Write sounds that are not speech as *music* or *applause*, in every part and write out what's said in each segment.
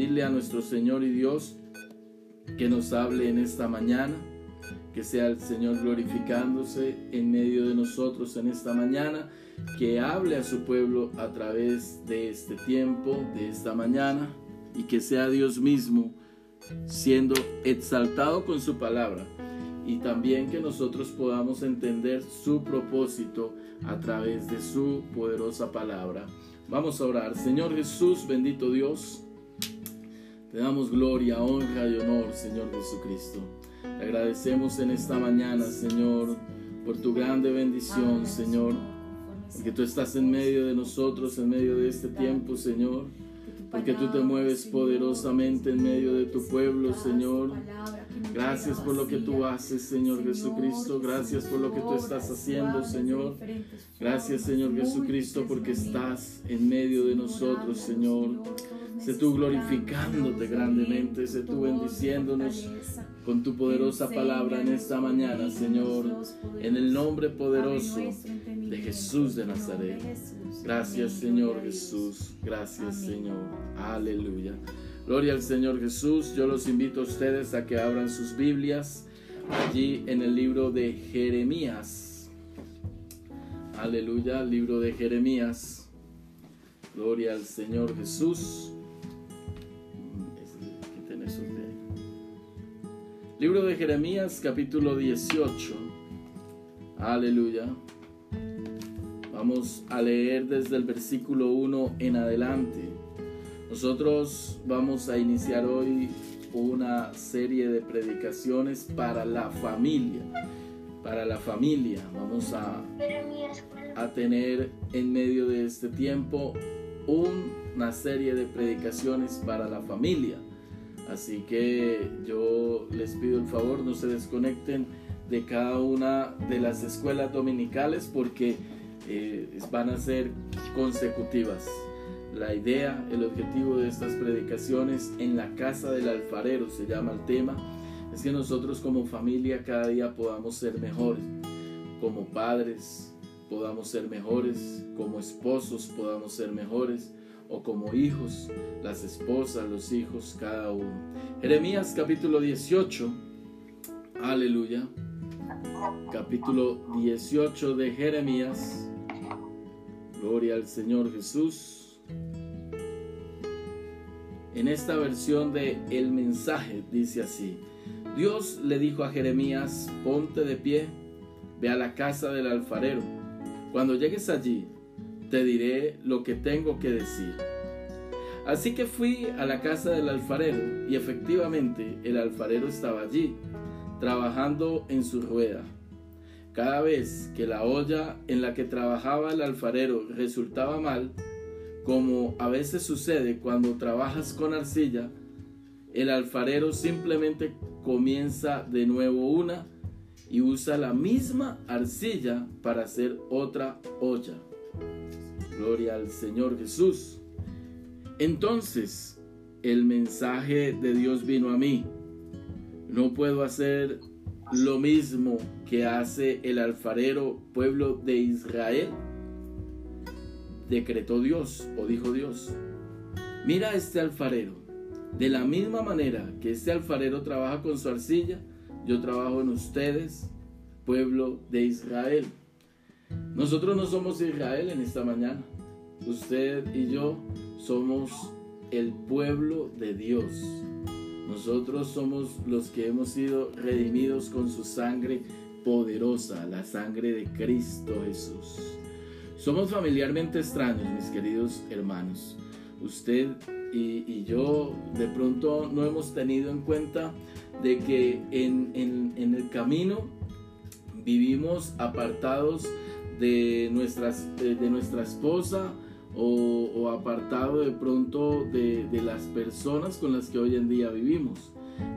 a nuestro Señor y Dios que nos hable en esta mañana, que sea el Señor glorificándose en medio de nosotros en esta mañana, que hable a su pueblo a través de este tiempo, de esta mañana, y que sea Dios mismo siendo exaltado con su palabra y también que nosotros podamos entender su propósito a través de su poderosa palabra. Vamos a orar. Señor Jesús, bendito Dios, te damos gloria, honra y honor, Señor Jesucristo. Te agradecemos en esta mañana, Señor, por tu grande bendición, Señor, porque tú estás en medio de nosotros, en medio de este tiempo, Señor porque tú te mueves poderosamente en medio de tu pueblo, Señor. Gracias por lo que tú haces, Señor Jesucristo. Gracias por lo que tú estás haciendo, Señor. Gracias, Señor Jesucristo, porque estás en medio de nosotros, Señor. Sé tú glorificándote grandemente, sé tú bendiciéndonos con tu poderosa palabra en esta mañana, Señor, en el nombre poderoso de Jesús de Nazaret. Gracias Señor Jesús, gracias Señor. Aleluya. Gloria al Señor Jesús. Yo los invito a ustedes a que abran sus Biblias allí en el libro de Jeremías. Aleluya, libro de Jeremías. Gloria al Señor Jesús. Libro de Jeremías capítulo 18. Aleluya. Vamos a leer desde el versículo 1 en adelante. Nosotros vamos a iniciar hoy una serie de predicaciones para la familia. Para la familia. Vamos a, a tener en medio de este tiempo una serie de predicaciones para la familia. Así que yo les pido el favor, no se desconecten de cada una de las escuelas dominicales porque eh, van a ser consecutivas. La idea, el objetivo de estas predicaciones en la casa del alfarero se llama el tema, es que nosotros como familia cada día podamos ser mejores, como padres podamos ser mejores, como esposos podamos ser mejores, o como hijos, las esposas, los hijos, cada uno. Jeremías capítulo 18, aleluya. Capítulo 18 de Jeremías. Gloria al Señor Jesús. En esta versión de El mensaje dice así. Dios le dijo a Jeremías, ponte de pie, ve a la casa del alfarero. Cuando llegues allí, te diré lo que tengo que decir. Así que fui a la casa del alfarero y efectivamente el alfarero estaba allí, trabajando en su rueda. Cada vez que la olla en la que trabajaba el alfarero resultaba mal, como a veces sucede cuando trabajas con arcilla, el alfarero simplemente comienza de nuevo una y usa la misma arcilla para hacer otra olla. Gloria al Señor Jesús. Entonces el mensaje de Dios vino a mí. No puedo hacer lo mismo que hace el alfarero pueblo de Israel. Decretó Dios o dijo Dios. Mira este alfarero. De la misma manera que este alfarero trabaja con su arcilla, yo trabajo en ustedes, pueblo de Israel. Nosotros no somos Israel en esta mañana. Usted y yo somos el pueblo de Dios. Nosotros somos los que hemos sido redimidos con su sangre poderosa, la sangre de Cristo Jesús. Somos familiarmente extraños, mis queridos hermanos. Usted y, yo de pronto no hemos tenido en cuenta de que en, el camino vivimos apartados de, nuestras, de, nuestra esposa o, apartado de pronto de, de las personas con las que hoy en día vivimos.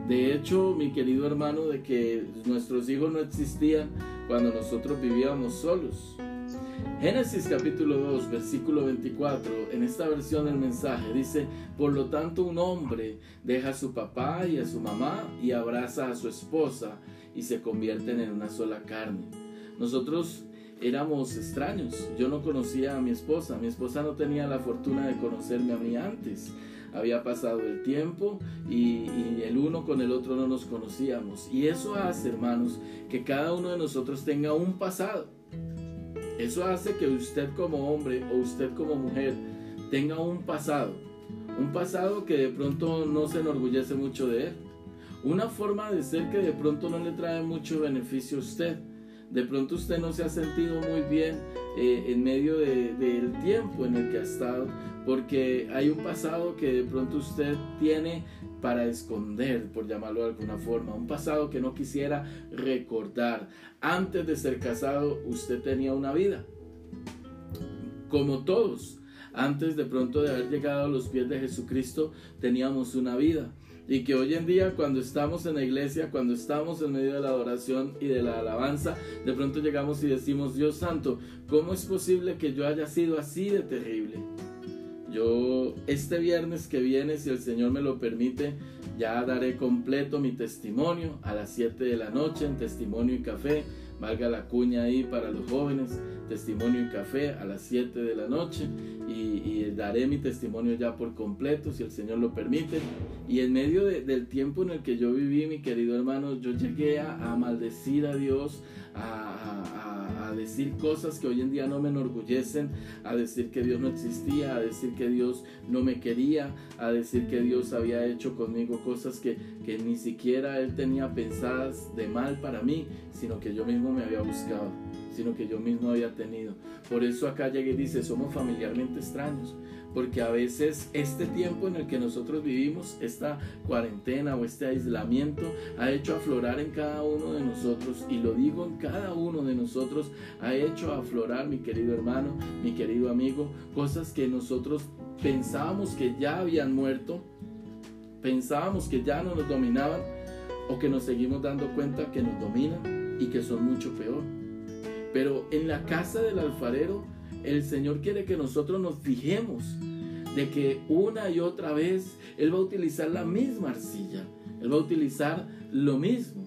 De hecho, mi querido hermano, de que nuestros hijos no existían cuando nosotros vivíamos solos. Génesis capítulo 2, versículo 24, en esta versión del mensaje dice, por lo tanto un hombre deja a su papá y a su mamá y abraza a su esposa y se convierten en una sola carne. Nosotros éramos extraños. Yo no conocía a mi esposa. Mi esposa no tenía la fortuna de conocerme a mí antes. había pasado el tiempo y, el uno con el otro no nos conocíamos. Y eso hace, hermanos, que cada uno de nosotros tenga un pasado. Eso hace que usted como hombre o usted como mujer tenga un pasado. Un pasado que de pronto no se enorgullece mucho de él. Una forma de ser que de pronto no le trae mucho beneficio a usted. De pronto usted no se ha sentido muy bien eh, en medio del tiempo en el que ha estado, porque hay un pasado que de pronto usted tiene para esconder, por llamarlo de alguna forma, un pasado que no quisiera recordar. Antes de ser casado, usted tenía una vida, como todos. Antes de pronto de haber llegado a los pies de Jesucristo, teníamos una vida. Y que hoy en día cuando estamos en la iglesia, cuando estamos en medio de la adoración y de la alabanza, de pronto llegamos y decimos, Dios santo, ¿cómo es posible que yo haya sido así de terrible? Yo este viernes que viene, si el Señor me lo permite, ya daré completo mi testimonio a las 7 de la noche en Testimonio y Café. Valga la cuña ahí para los jóvenes, Testimonio y Café a las 7 de la noche y, daré mi testimonio ya por completo, si el Señor lo permite. Y en medio del tiempo en el que yo viví, mi querido hermano, yo llegué a, maldecir a Dios, a, decir cosas que hoy en día no me enorgullecen, a decir que Dios no existía, a decir que Dios no me quería, a decir que Dios había hecho conmigo cosas que, que ni siquiera Él tenía pensadas de mal para mí, sino que yo mismo me había buscado sino que yo mismo había tenido. Por eso acá llegué y dice, somos familiarmente extraños, porque a veces este tiempo en el que nosotros vivimos, esta cuarentena o este aislamiento, ha hecho aflorar en cada uno de nosotros, y lo digo en cada uno de nosotros, ha hecho aflorar, mi querido hermano, mi querido amigo, cosas que nosotros pensábamos que ya habían muerto, pensábamos que ya no nos dominaban, o que nos seguimos dando cuenta que nos dominan y que son mucho peor. Pero en la casa del alfarero, el Señor quiere que nosotros nos fijemos de que una y otra vez Él va a utilizar la misma arcilla. Él va a utilizar lo mismo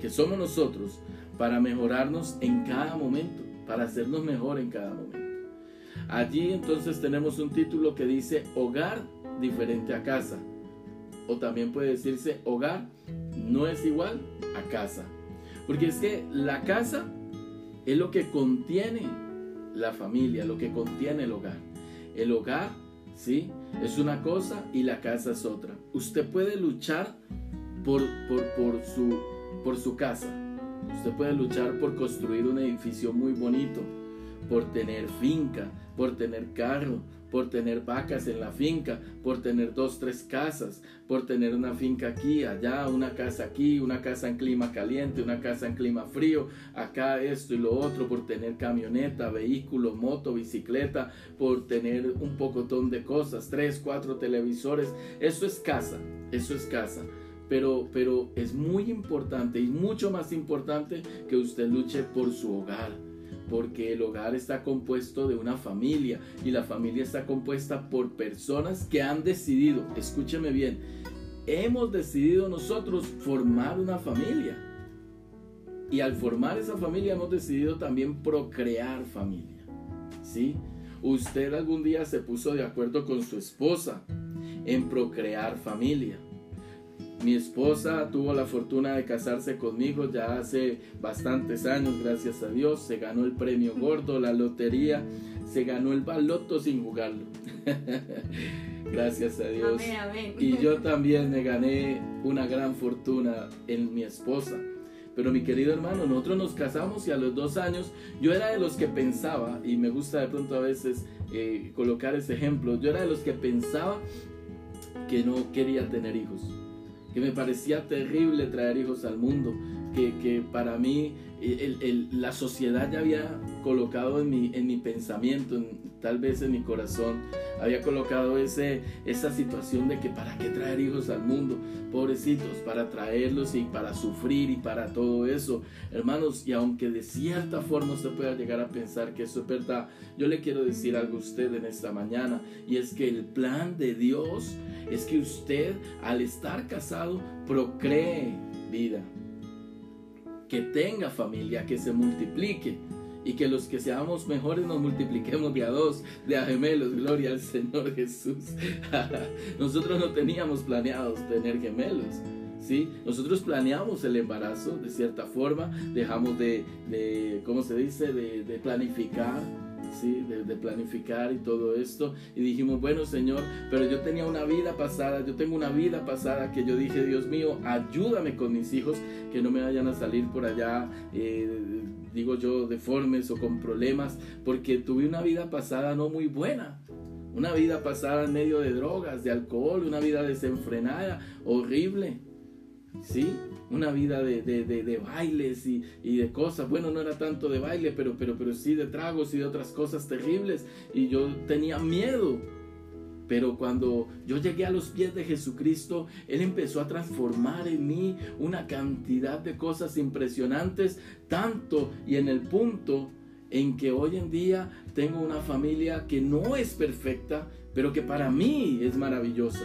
que somos nosotros para mejorarnos en cada momento, para hacernos mejor en cada momento. Allí entonces tenemos un título que dice hogar diferente a casa. O también puede decirse hogar no es igual a casa. Porque es que la casa es lo que contiene la familia, lo que contiene el hogar. El hogar, ¿sí? Es una cosa y la casa es otra. Usted puede luchar por, por, por, su, por su casa. Usted puede luchar por construir un edificio muy bonito, por tener finca, por tener carro, por tener vacas en la finca, por tener dos, tres casas, por tener una finca aquí, allá, una casa aquí, una casa en clima caliente, una casa en clima frío, acá esto y lo otro, por tener camioneta, vehículo, moto, bicicleta, por tener un pocotón de cosas, tres, cuatro televisores. Eso es casa, eso es casa. Pero, pero es muy importante y mucho más importante que usted luche por su hogar porque el hogar está compuesto de una familia y la familia está compuesta por personas que han decidido, escúcheme bien, hemos decidido nosotros formar una familia. Y al formar esa familia hemos decidido también procrear familia. ¿Sí? Usted algún día se puso de acuerdo con su esposa en procrear familia. Mi esposa tuvo la fortuna de casarse conmigo ya hace bastantes años, gracias a Dios. Se ganó el premio gordo, la lotería, se ganó el baloto sin jugarlo. *laughs* gracias a Dios. Y yo *laughs* también me gané una gran fortuna en mi esposa. Pero mi querido hermano, nosotros nos casamos y a los dos años yo era de los que pensaba, y me gusta de pronto a veces eh, colocar ese ejemplo, yo era de los que pensaba que no quería tener hijos que me parecía terrible traer hijos al mundo, que, que para mí la sociedad ya había colocado en mi, en mi pensamiento, tal vez en mi corazón, había colocado ese, esa situación de que para qué traer hijos al mundo, pobrecitos, para traerlos y para sufrir y para todo eso. Hermanos, y aunque de cierta forma usted pueda llegar a pensar que eso es verdad, yo le quiero decir algo a usted en esta mañana, y es que el plan de Dios es que usted al estar casado procree vida que tenga familia, que se multiplique. Y que los que seamos mejores nos multipliquemos de a dos, de a gemelos, gloria al Señor Jesús. *laughs* Nosotros no teníamos planeados tener gemelos. ¿Sí? Nosotros planeamos el embarazo de cierta forma, dejamos de, de ¿cómo se dice?, de, planificar ¿sí? De, planificar y todo esto. Y dijimos, bueno Señor, pero yo tenía una vida pasada, yo tengo una vida pasada que yo dije, Dios mío, ayúdame con mis hijos, que no me vayan a salir por allá, eh, digo yo, deformes o con problemas, porque tuve una vida pasada no muy buena. Una vida pasada en medio de drogas, de alcohol, una vida desenfrenada, horrible. ¿Sí? una vida de, de, bailes y, de cosas. Bueno, no era tanto de baile, pero, pero, pero sí de tragos y de otras cosas terribles. Y yo tenía miedo. Pero cuando yo llegué a los pies de Jesucristo, Él empezó a transformar en mí una cantidad de cosas impresionantes, tanto y en el punto en que hoy en día tengo una familia que no es perfecta, pero que para mí es maravillosa.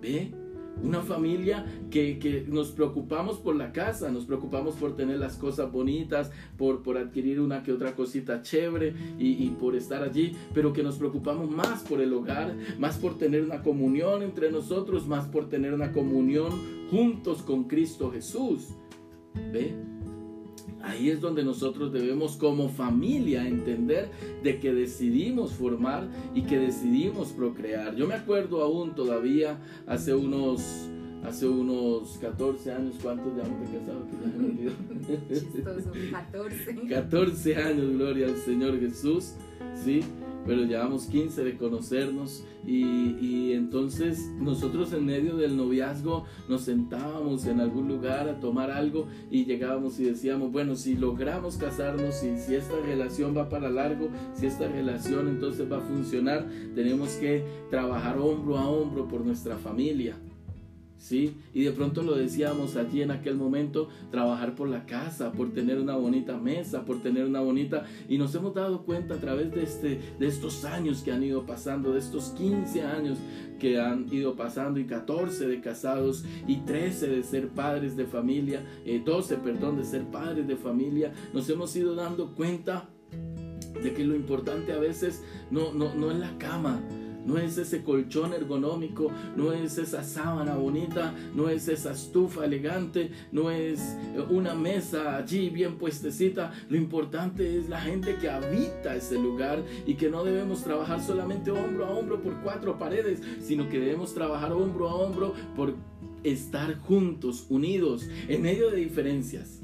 ¿Ve? Una familia que, nos preocupamos por la casa, nos preocupamos por tener las cosas bonitas, por, por adquirir una que otra cosita chévere y, y por estar allí, pero que nos preocupamos más por el hogar, más por tener una comunión entre nosotros, más por tener una comunión juntos con Cristo Jesús. ¿Ve? Ahí es donde nosotros debemos como familia entender de que decidimos formar y que decidimos procrear. Yo me acuerdo aún todavía hace unos hace unos 14 años, ¿cuántos ya hemos casado? Que Chistoso, 14. 14 años, gloria al Señor Jesús, ¿sí? Pero llevamos 15 de conocernos y, entonces nosotros en medio del noviazgo nos sentábamos en algún lugar a tomar algo y llegábamos y decíamos, bueno, si logramos casarnos y si esta relación va para largo, si esta relación entonces va a funcionar, tenemos que trabajar hombro a hombro por nuestra familia. ¿Sí? Y de pronto lo decíamos allí en aquel momento, trabajar por la casa, por tener una bonita mesa, por tener una bonita... Y nos hemos dado cuenta a través de, este, de estos años que han ido pasando, de estos 15 años que han ido pasando y 14 de casados y 13 de ser padres de familia, 12, eh, perdón, de ser padres de familia, nos hemos ido dando cuenta de que lo importante a veces no, no, no es la cama, no es ese colchón ergonómico, no es esa sábana bonita, no es esa estufa elegante, no es eh, una mesa allí bien puestecita. Lo importante es la gente que habita ese lugar y que no debemos trabajar solamente hombro a hombro por cuatro paredes, sino que debemos trabajar hombro a hombro por estar juntos, unidos, en medio de diferencias,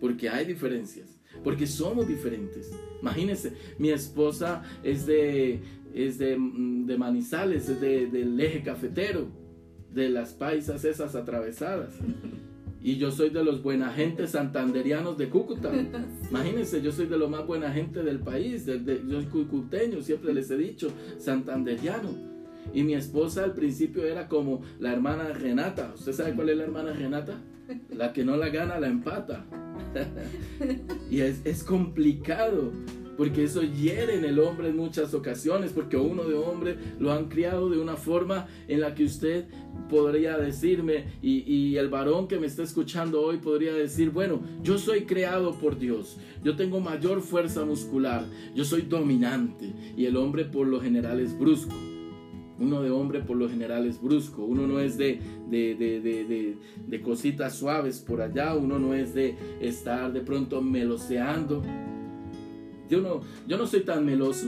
porque hay diferencias porque somos diferentes. Imagínense, mi esposa es de, es de, mm, de Manizales, es de, del eje cafetero, de las paisas esas atravesadas. Y yo soy de los buena gente santanderianos de Cúcuta. *laughs* Imagínense, yo soy de lo más buena gente del país. De, yo soy cucuteño, siempre les he dicho, santanderiano. Y mi esposa al principio era como la hermana Renata. ¿Usted sabe cuál es la hermana Renata? La que no la gana, la empata. *laughs* y es, es complicado porque eso hiere en el hombre en muchas ocasiones, porque uno de hombre lo han criado de una forma en la que usted podría decirme, y, el varón que me está escuchando hoy podría decir, bueno, yo soy creado por Dios, yo tengo mayor fuerza muscular, yo soy dominante, y el hombre por lo general es brusco. Uno de hombre por lo general es brusco, uno no es de, de, de, de cositas suaves por allá, uno no es de estar de pronto meloseando, yo no, yo no soy tan meloso.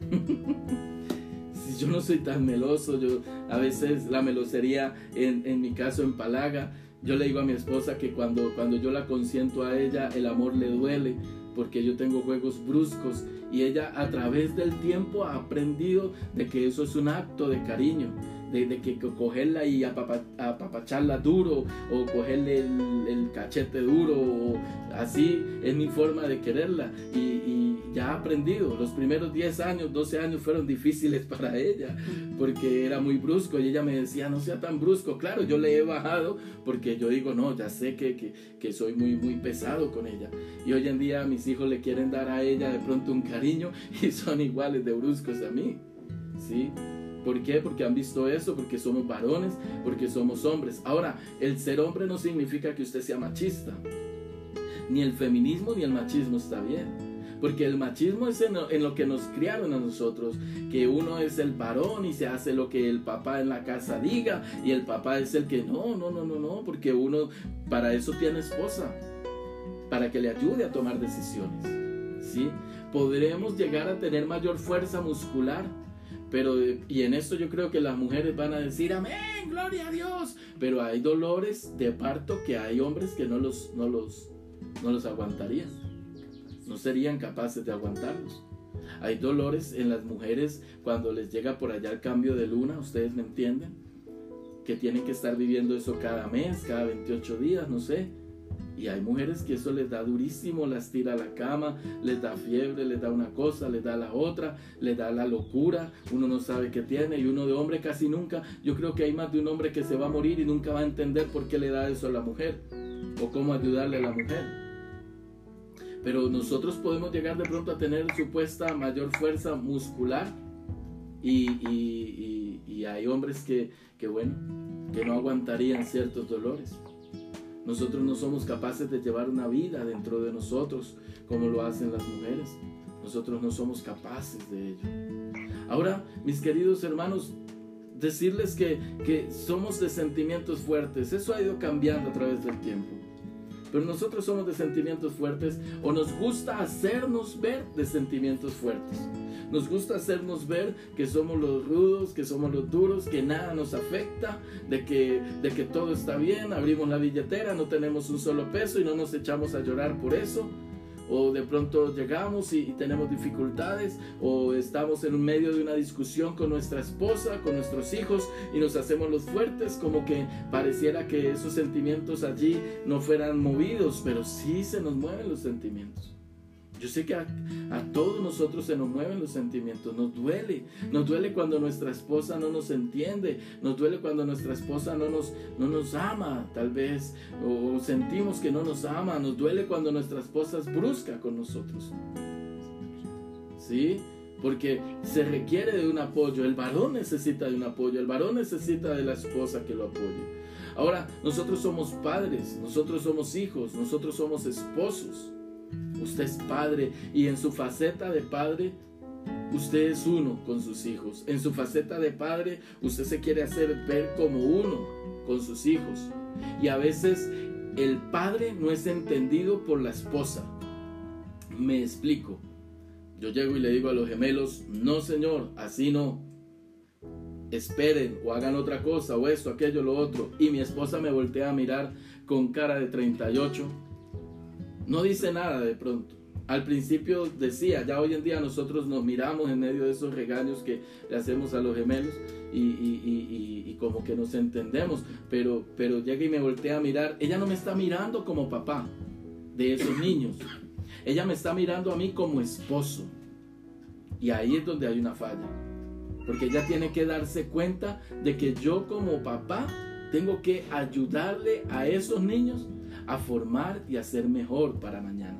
*laughs* yo no soy tan meloso, yo a veces la melosería en, en, mi caso empalaga. Yo le digo a mi esposa que cuando, cuando yo la consiento a ella, el amor le duele porque yo tengo juegos bruscos y ella a través del tiempo ha aprendido de que eso es un acto de cariño de, que cogerla y apapacharla duro o cogerle el, cachete duro o así es mi forma de quererla. Y, ya ha aprendido. Los primeros 10 años 12 años fueron difíciles *laughs* para ella porque era muy brusco y ella me decía no sea tan brusco claro yo le he bajado porque yo digo no ya sé que, que, que soy muy muy pesado con ella y hoy en día mis hijos le quieren dar a ella de pronto un cariño *laughs* y son iguales de bruscos a mí ¿sí? ¿Por qué? Porque han visto eso, porque somos varones, porque somos hombres. Ahora, el ser hombre no significa que usted sea machista. Ni el feminismo ni el machismo está bien. Porque el machismo es en lo, en lo, que nos criaron a nosotros, que uno es el varón y se hace lo que el papá en la casa diga y el papá es el que no, no, no, no, no, porque uno para eso tiene esposa, para que le ayude a tomar decisiones. ¿Sí? Podremos llegar a tener mayor fuerza muscular pero, y en esto yo creo que las mujeres van a decir, amén, gloria a Dios. Pero hay dolores de parto que hay hombres que no los, no los, no los aguantarían. No serían capaces de aguantarlos. Hay dolores en las mujeres cuando les llega por allá el cambio de luna, ustedes me entienden, que tienen que estar viviendo eso cada mes, cada 28 días, no sé y hay mujeres que eso les da durísimo, las tira a la cama, les da fiebre, les da una cosa, les da la otra, les da la locura, uno no sabe qué tiene y uno de hombre casi nunca, yo creo que hay más de un hombre que se va a morir y nunca va a entender por qué le da eso a la mujer o cómo ayudarle a la mujer. Pero nosotros podemos llegar de pronto a tener supuesta mayor fuerza muscular y, y, y, hay hombres que, que, bueno, que no aguantarían ciertos dolores. Nosotros no somos capaces de llevar una vida dentro de nosotros como lo hacen las mujeres. Nosotros no somos capaces de ello. Ahora, mis queridos hermanos, decirles que, que somos de sentimientos fuertes, eso ha ido cambiando a través del tiempo. Pero nosotros somos de sentimientos fuertes o nos gusta hacernos ver de sentimientos fuertes. Nos gusta hacernos ver que somos los rudos, que somos los duros, que nada nos afecta, de que, de que todo está bien, abrimos la billetera, no tenemos un solo peso y no nos echamos a llorar por eso o de pronto llegamos y, tenemos dificultades, o estamos en medio de una discusión con nuestra esposa, con nuestros hijos, y nos hacemos los fuertes, como que pareciera que esos sentimientos allí no fueran movidos, pero sí se nos mueven los sentimientos. Yo sé que a, todos nosotros se nos mueven los sentimientos, nos duele, nos duele cuando nuestra esposa no nos entiende, nos duele cuando nuestra esposa no nos, no nos ama, tal vez, o sentimos que no nos ama, nos duele cuando nuestra esposa es brusca con nosotros. ¿Sí? Porque se requiere de un apoyo, el varón necesita de un apoyo, el varón necesita de la esposa que lo apoye. Ahora, nosotros somos padres, nosotros somos hijos, nosotros somos esposos. Usted es padre y en su faceta de padre, usted es uno con sus hijos. En su faceta de padre, usted se quiere hacer ver como uno con sus hijos. Y a veces el padre no es entendido por la esposa. Me explico. Yo llego y le digo a los gemelos, no señor, así no. Esperen o hagan otra cosa o esto, aquello, lo otro. Y mi esposa me voltea a mirar con cara de 38 no dice nada de pronto. Al principio decía, ya hoy en día nosotros nos miramos en medio de esos regaños que le hacemos a los gemelos y, como que nos entendemos, pero, pero llega y me voltea a mirar. Ella no me está mirando como papá de esos niños, ella me está mirando a mí como esposo. Y ahí es donde hay una falla, porque ella tiene que darse cuenta de que yo como papá tengo que ayudarle a esos niños a formar y a ser mejor para mañana.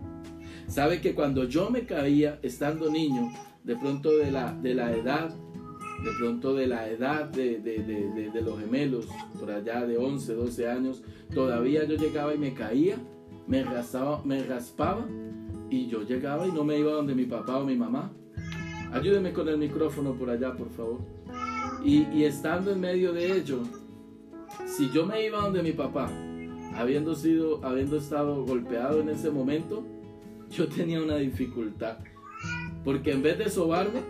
Sabe que cuando yo me caía estando niño, de pronto de la, de la edad, de pronto de la edad de, de, los gemelos, por allá de 11, 12 años, todavía yo llegaba y me caía, me raspaba, me raspaba y yo llegaba y no me iba donde mi papá o mi mamá. Ayúdeme con el micrófono por allá, por favor. Y, y estando en medio de ello, si yo me iba donde mi papá habiendo sido, habiendo estado golpeado en ese momento, yo tenía una dificultad. Porque en vez de sobarme,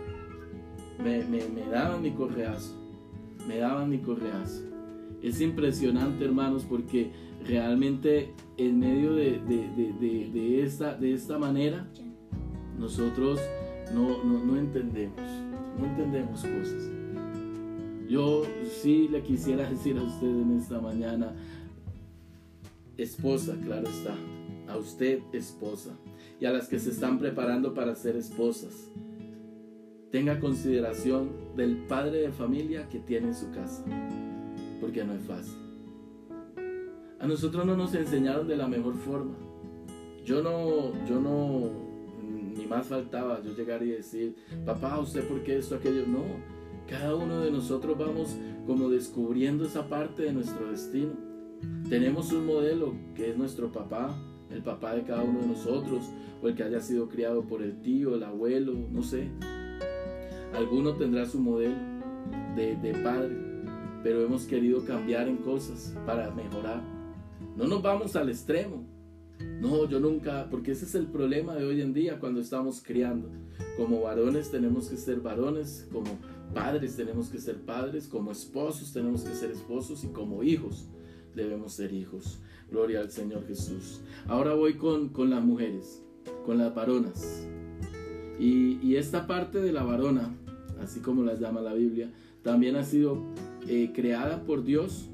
me, daban mi correazo. Me daban mi correazo. Es impresionante, hermanos, porque realmente en medio de, de, esta, de esta manera, nosotros no, no, no entendemos. No entendemos cosas. Yo sí le quisiera *laughs* decir a usted en esta mañana, esposa, claro está, a usted esposa, y a las que se están preparando para ser esposas. Tenga consideración del padre de familia que tiene en su casa, porque no es fácil. A nosotros no nos enseñaron de la mejor forma. Yo no, yo no, ni más faltaba yo llegar y decir, papá, ¿usted por qué esto, aquello? No, cada uno de nosotros vamos como descubriendo esa parte de nuestro destino. Tenemos un modelo que es nuestro papá el papá de cada uno de nosotros, o el que haya sido criado por el tío, el abuelo, no sé. Alguno tendrá su modelo de, de padre, pero hemos querido cambiar en cosas para mejorar. No nos vamos al extremo. No, yo nunca, porque ese es el problema de hoy en día cuando estamos criando. Como varones tenemos que ser varones, como padres tenemos que ser padres, como esposos tenemos que ser esposos y como hijos debemos ser hijos. Gloria al Señor Jesús. Ahora voy con, con las mujeres, con las varonas. Y, esta parte de la varona, así como las llama la Biblia, también ha sido eh, creada por Dios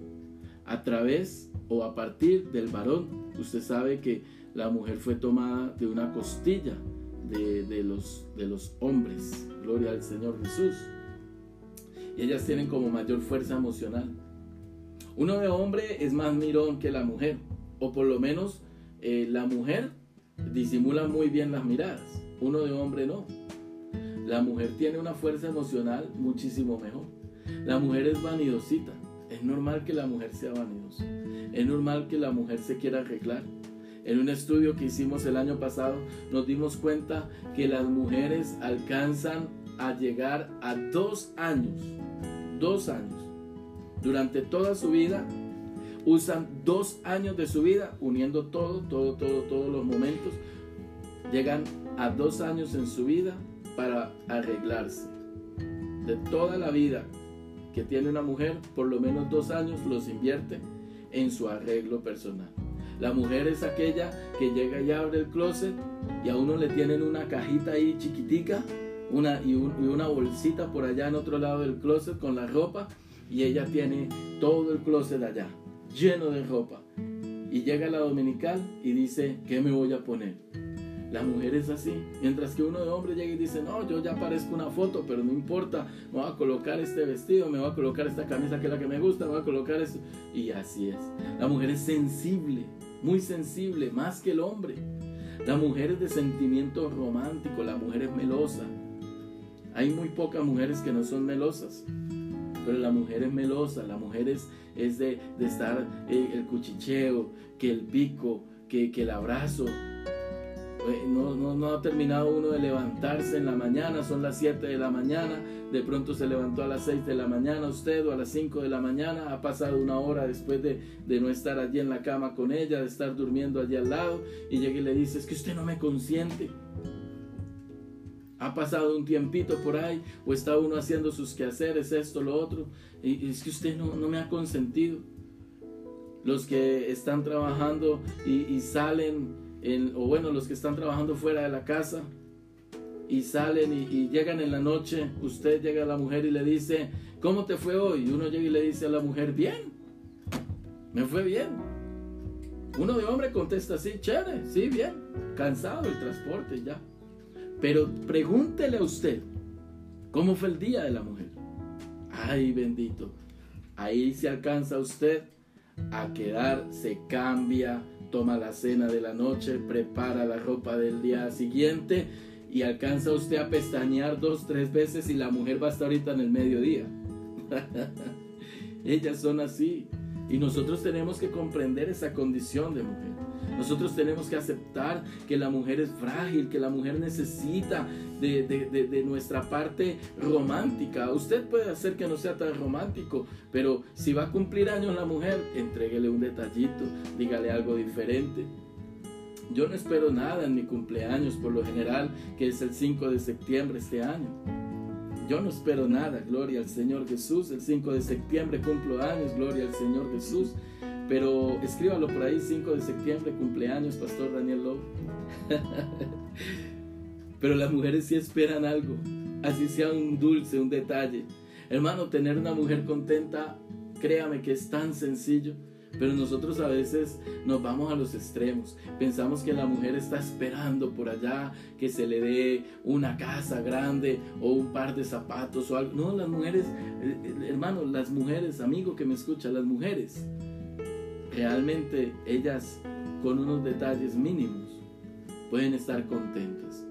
a través o a partir del varón. Usted sabe que la mujer fue tomada de una costilla de, de, los, de los hombres. Gloria al Señor Jesús. Y ellas tienen como mayor fuerza emocional. Uno de hombre es más mirón que la mujer, o por lo menos eh, la mujer disimula muy bien las miradas, uno de hombre no. La mujer tiene una fuerza emocional muchísimo mejor. La mujer es vanidosita, es normal que la mujer sea vanidosa, es normal que la mujer se quiera arreglar. En un estudio que hicimos el año pasado nos dimos cuenta que las mujeres alcanzan a llegar a dos años, dos años durante toda su vida, usan dos años de su vida uniendo todo, todo, todo, todos los momentos. Llegan a dos años en su vida para arreglarse. De toda la vida que tiene una mujer, por lo menos dos años los invierte en su arreglo personal. La mujer es aquella que llega y abre el closet y a uno le tienen una cajita ahí chiquitica una, y, y una bolsita por allá en otro lado del closet con la ropa y ella tiene todo el closet allá, lleno de ropa. Y llega la dominical y dice, ¿qué me voy a poner? La mujer es así. Mientras que uno de hombre llega y dice, no, yo ya parezco una foto, pero no importa, me voy a colocar este vestido, me voy a colocar esta camisa que es la que me gusta, me voy a colocar esto. Y así es. La mujer es sensible, muy sensible, más que el hombre. La mujer es de sentimiento romántico, la mujer es melosa. Hay muy pocas mujeres que no son melosas. Pero la mujer es melosa, la mujer es, es de, de, estar eh, el cuchicheo, que el pico, que, que el abrazo. No, no, no, ha terminado uno de levantarse en la mañana, son las 7 de la mañana, de pronto se levantó a las 6 de la mañana usted o a las 5 de la mañana, ha pasado una hora después de, de no estar allí en la cama con ella, de estar durmiendo allí al lado, y llega y le dice, es que usted no me consiente ha pasado un tiempito por ahí o está uno haciendo sus quehaceres, esto, lo otro, y, es que usted no, no, me ha consentido. Los que están trabajando y, salen, en, o bueno, los que están trabajando fuera de la casa y salen y, y, llegan en la noche, usted llega a la mujer y le dice, ¿cómo te fue hoy? Y uno llega y le dice a la mujer, bien, me fue bien. Uno de hombre contesta así, chévere, sí, bien, cansado el transporte ya. Pero pregúntele a usted, ¿cómo fue el día de la mujer? Ay, bendito. Ahí se alcanza usted a quedar, se cambia, toma la cena de la noche, prepara la ropa del día siguiente y alcanza usted a pestañear dos, tres veces y la mujer va a estar ahorita en el mediodía. *laughs* Ellas son así. Y nosotros tenemos que comprender esa condición de mujer. Nosotros tenemos que aceptar que la mujer es frágil, que la mujer necesita de, nuestra parte romántica. Usted puede hacer que no sea tan romántico, pero si va a cumplir años la mujer, entréguele un detallito, dígale algo diferente. Yo no espero nada en mi cumpleaños, por lo general, que es el 5 de septiembre este año. Yo no espero nada, gloria al Señor Jesús. El 5 de septiembre cumplo años, gloria al Señor Jesús. Pero escríbalo por ahí, 5 de septiembre, cumpleaños, Pastor Daniel Lowe. *laughs* Pero las mujeres sí esperan algo, así sea un dulce, un detalle. Hermano, tener una mujer contenta, créame que es tan sencillo. Pero nosotros a veces nos vamos a los extremos. Pensamos que la mujer está esperando por allá que se le dé una casa grande o un par de zapatos o algo. No, las mujeres, hermano, las mujeres, amigo que me escucha, las mujeres realmente ellas con unos detalles mínimos pueden estar contentas.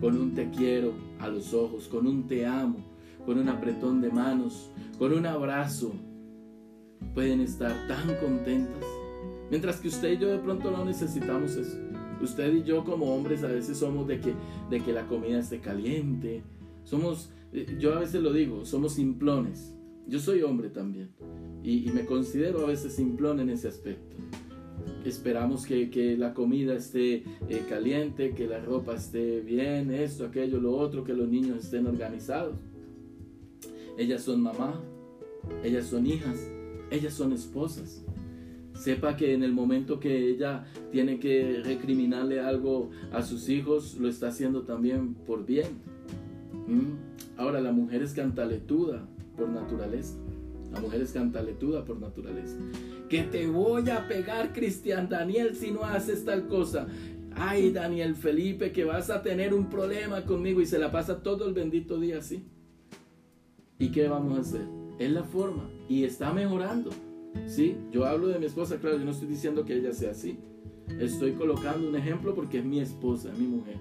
Con un te quiero a los ojos, con un te amo, con un apretón de manos, con un abrazo, pueden estar tan contentas. Mientras que usted y yo de pronto no necesitamos eso. Usted y yo como hombres a veces somos de que, de que la comida esté caliente. Somos, eh, yo a veces lo digo, somos simplones. Yo soy hombre también y, me considero a veces simplón en ese aspecto. Esperamos que, que la comida esté eh, caliente, que la ropa esté bien, esto, aquello, lo otro, que los niños estén organizados. Ellas son mamá, ellas son hijas, ellas son esposas. Sepa que en el momento que ella tiene que recriminarle algo a sus hijos, lo está haciendo también por bien. ¿Mm? Ahora, la mujer es cantaletuda por naturaleza. La mujer es cantaletuda por naturaleza. Que te voy a pegar, Cristian Daniel, si no haces tal cosa. Ay, Daniel Felipe, que vas a tener un problema conmigo y se la pasa todo el bendito día así. ¿Y qué vamos a hacer? Es la forma y está mejorando. ¿Sí? Yo hablo de mi esposa, claro, yo no estoy diciendo que ella sea así. Estoy colocando un ejemplo porque es mi esposa, mi mujer.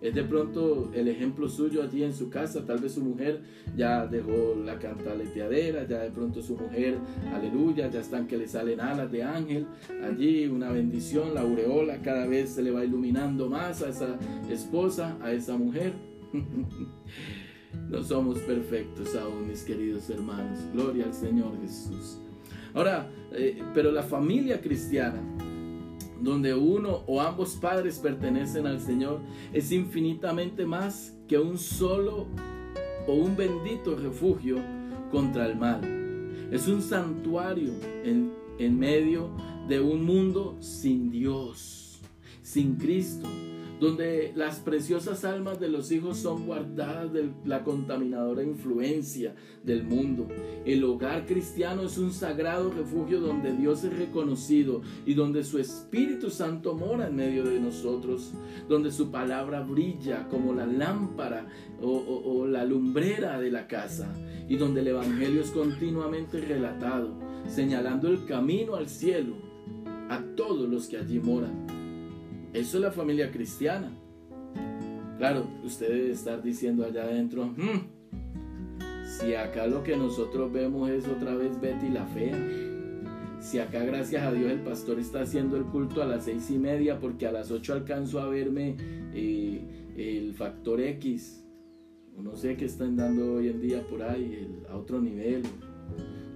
Es de pronto el ejemplo suyo allí en su casa, tal vez su mujer ya dejó la cantaleteadera, ya de pronto su mujer, aleluya, ya están que le salen alas de ángel, allí una bendición, la aureola cada vez se le va iluminando más a esa esposa, a esa mujer. *laughs* no somos perfectos aún, mis queridos hermanos, gloria al Señor Jesús. Ahora, eh, pero la familia cristiana, donde uno o ambos padres pertenecen al Señor, es infinitamente más que un solo o un bendito refugio contra el mal. Es un santuario en, en medio de un mundo sin Dios, sin Cristo, donde las preciosas almas de los hijos son guardadas de la contaminadora influencia del mundo. El hogar cristiano es un sagrado refugio donde Dios es reconocido y donde su Espíritu Santo mora en medio de nosotros, donde su palabra brilla como la lámpara o, la lumbrera de la casa y donde el Evangelio es continuamente relatado, señalando el camino al cielo a todos los que allí moran. Eso es la familia cristiana. Claro, usted debe estar diciendo allá adentro, hmm, si acá lo que nosotros vemos es otra vez Betty la fea, si acá gracias a Dios el pastor está haciendo el culto a las seis y media porque a las ocho alcanzo a verme eh, el factor X, no sé qué están dando hoy en día por ahí, a otro nivel,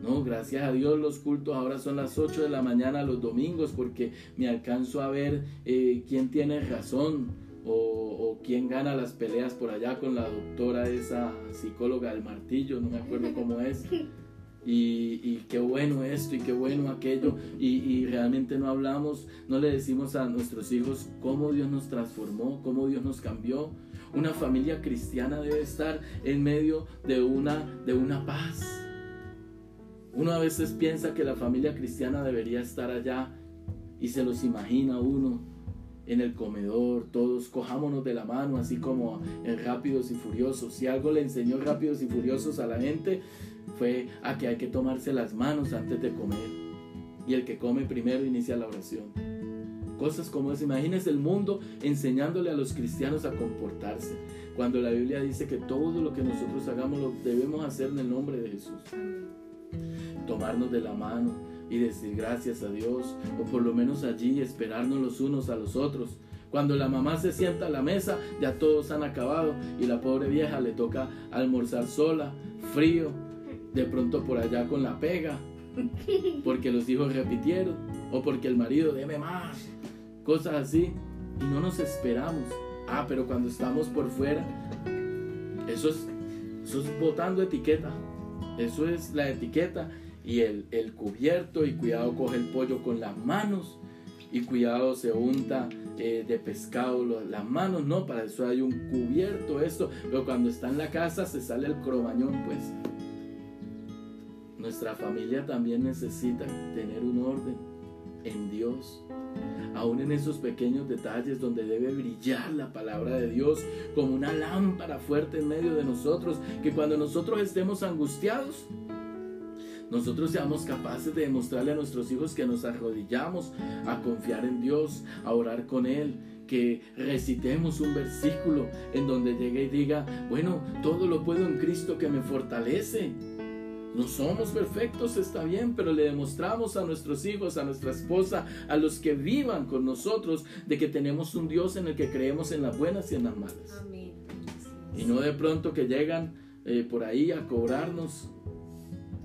no, gracias a Dios los cultos ahora son las 8 de la mañana los domingos porque me alcanzo a ver eh, quién tiene razón o, quién gana las peleas por allá con la doctora esa psicóloga del martillo, no me acuerdo cómo es. Y, qué bueno esto y qué bueno aquello y, y, realmente no hablamos, no le decimos a nuestros hijos cómo Dios nos transformó, cómo Dios nos cambió. Una familia cristiana debe estar en medio de una, de una paz, uno a veces piensa que la familia cristiana debería estar allá y se los imagina uno en el comedor, todos cojámonos de la mano, así como en Rápidos y Furiosos. Si algo le enseñó Rápidos y Furiosos a la gente fue a que hay que tomarse las manos antes de comer. Y el que come primero inicia la oración. Cosas como esa. Imagínese el mundo enseñándole a los cristianos a comportarse. Cuando la Biblia dice que todo lo que nosotros hagamos lo debemos hacer en el nombre de Jesús tomarnos de la mano y decir gracias a Dios, o por lo menos allí esperarnos los unos a los otros. Cuando la mamá se sienta a la mesa, ya todos han acabado y la pobre vieja le toca almorzar sola, frío, de pronto por allá con la pega, porque los hijos repitieron, o porque el marido deme más, cosas así, y no nos esperamos. Ah, pero cuando estamos por fuera, eso es, eso es botando etiqueta, eso es la etiqueta y el, cubierto y cuidado coge el pollo con las manos y cuidado se unta eh, de pescado las manos, no, para eso hay un cubierto, esto, pero cuando está en la casa se sale el cromañón, pues. Nuestra familia también necesita tener un orden en Dios, aún en esos pequeños detalles donde debe brillar la palabra de Dios como una lámpara fuerte en medio de nosotros, que cuando nosotros estemos angustiados, nosotros seamos capaces de demostrarle a nuestros hijos que nos arrodillamos a confiar en Dios, a orar con Él, que recitemos un versículo en donde llegue y diga, bueno, todo lo puedo en Cristo que me fortalece. No somos perfectos, está bien, pero le demostramos a nuestros hijos, a nuestra esposa, a los que vivan con nosotros, de que tenemos un Dios en el que creemos en las buenas y en las malas. Amén. Y no de pronto que llegan eh, por ahí a cobrarnos.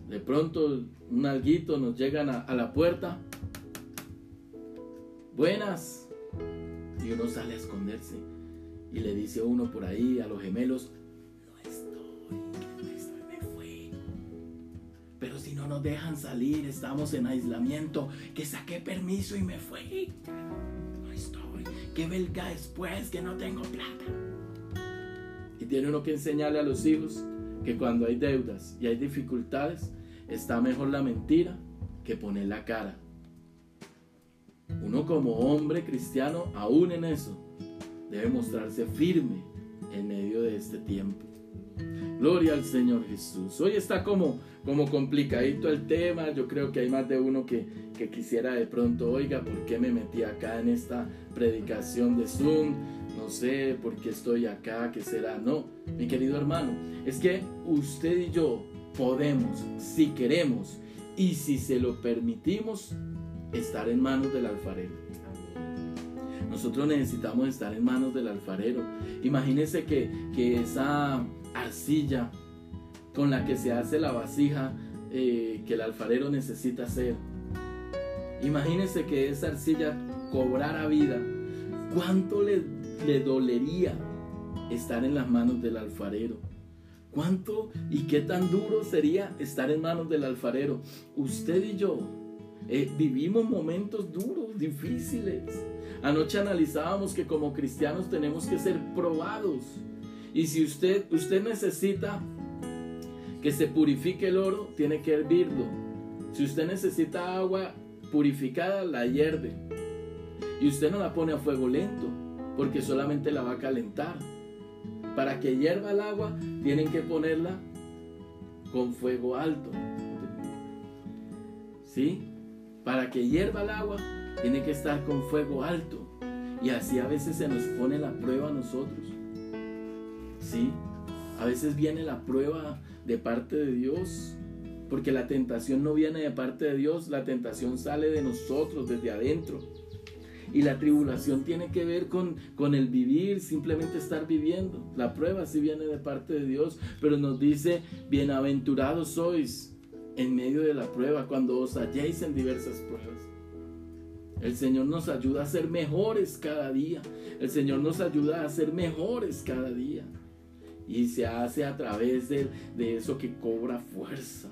De pronto un alguito nos llegan a, a la puerta. Buenas. Y uno sale a esconderse. Y le dice a uno por ahí, a los gemelos, Pero si no nos dejan salir, estamos en aislamiento, que saqué permiso y me fui. No estoy. Que belga después, que no tengo plata. Y tiene uno que enseñarle a los hijos que cuando hay deudas y hay dificultades, está mejor la mentira que poner la cara. Uno como hombre cristiano, aún en eso, debe mostrarse firme en medio de este tiempo. Gloria al Señor Jesús. Hoy está como, como complicadito el tema. Yo creo que hay más de uno que, que quisiera de pronto, oiga, ¿por qué me metí acá en esta predicación de Zoom? No sé por qué estoy acá, qué será. No, mi querido hermano, es que usted y yo podemos, si queremos y si se lo permitimos, estar en manos del alfarero. Nosotros necesitamos estar en manos del alfarero. Imagínese que, que esa arcilla con la que se hace la vasija eh, que el alfarero necesita hacer. Imagínese que esa arcilla cobrara vida. ¿Cuánto le, le dolería estar en las manos del alfarero? ¿Cuánto y qué tan duro sería estar en manos del alfarero? Usted y yo eh, vivimos momentos duros, difíciles. Anoche analizábamos que como cristianos tenemos que ser probados. Y si usted, usted necesita que se purifique el oro, tiene que hervirlo. Si usted necesita agua purificada, la hierve. Y usted no la pone a fuego lento, porque solamente la va a calentar. Para que hierva el agua, tienen que ponerla con fuego alto. ¿Sí? Para que hierva el agua, tiene que estar con fuego alto. Y así a veces se nos pone la prueba a nosotros. ¿Sí? A veces viene la prueba de parte de Dios. Porque la tentación no viene de parte de Dios, la tentación sale de nosotros, desde adentro. Y la tribulación tiene que ver con, con el vivir, simplemente estar viviendo. La prueba sí viene de parte de Dios, pero nos dice, bienaventurados sois en medio de la prueba, cuando os halléis en diversas pruebas. El Señor nos ayuda a ser mejores cada día. El Señor nos ayuda a ser mejores cada día. Y se hace a través de, de eso que cobra fuerza.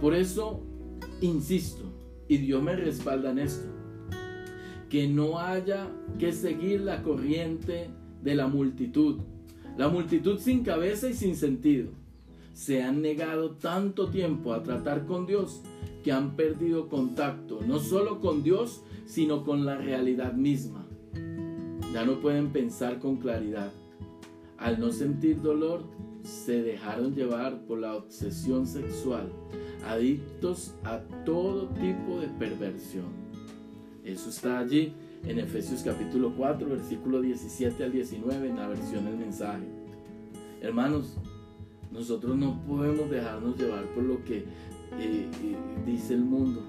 Por eso, insisto, y Dios me respalda en esto, que no haya que seguir la corriente de la multitud. La multitud sin cabeza y sin sentido. Se han negado tanto tiempo a tratar con Dios que han perdido contacto, no solo con Dios, sino con la realidad misma. Ya no pueden pensar con claridad. Al no sentir dolor, se dejaron llevar por la obsesión sexual, adictos a todo tipo de perversión. Eso está allí en Efesios capítulo 4, versículo 17 al 19, en la versión del mensaje. Hermanos, nosotros no podemos dejarnos llevar por lo que eh, eh, dice el mundo,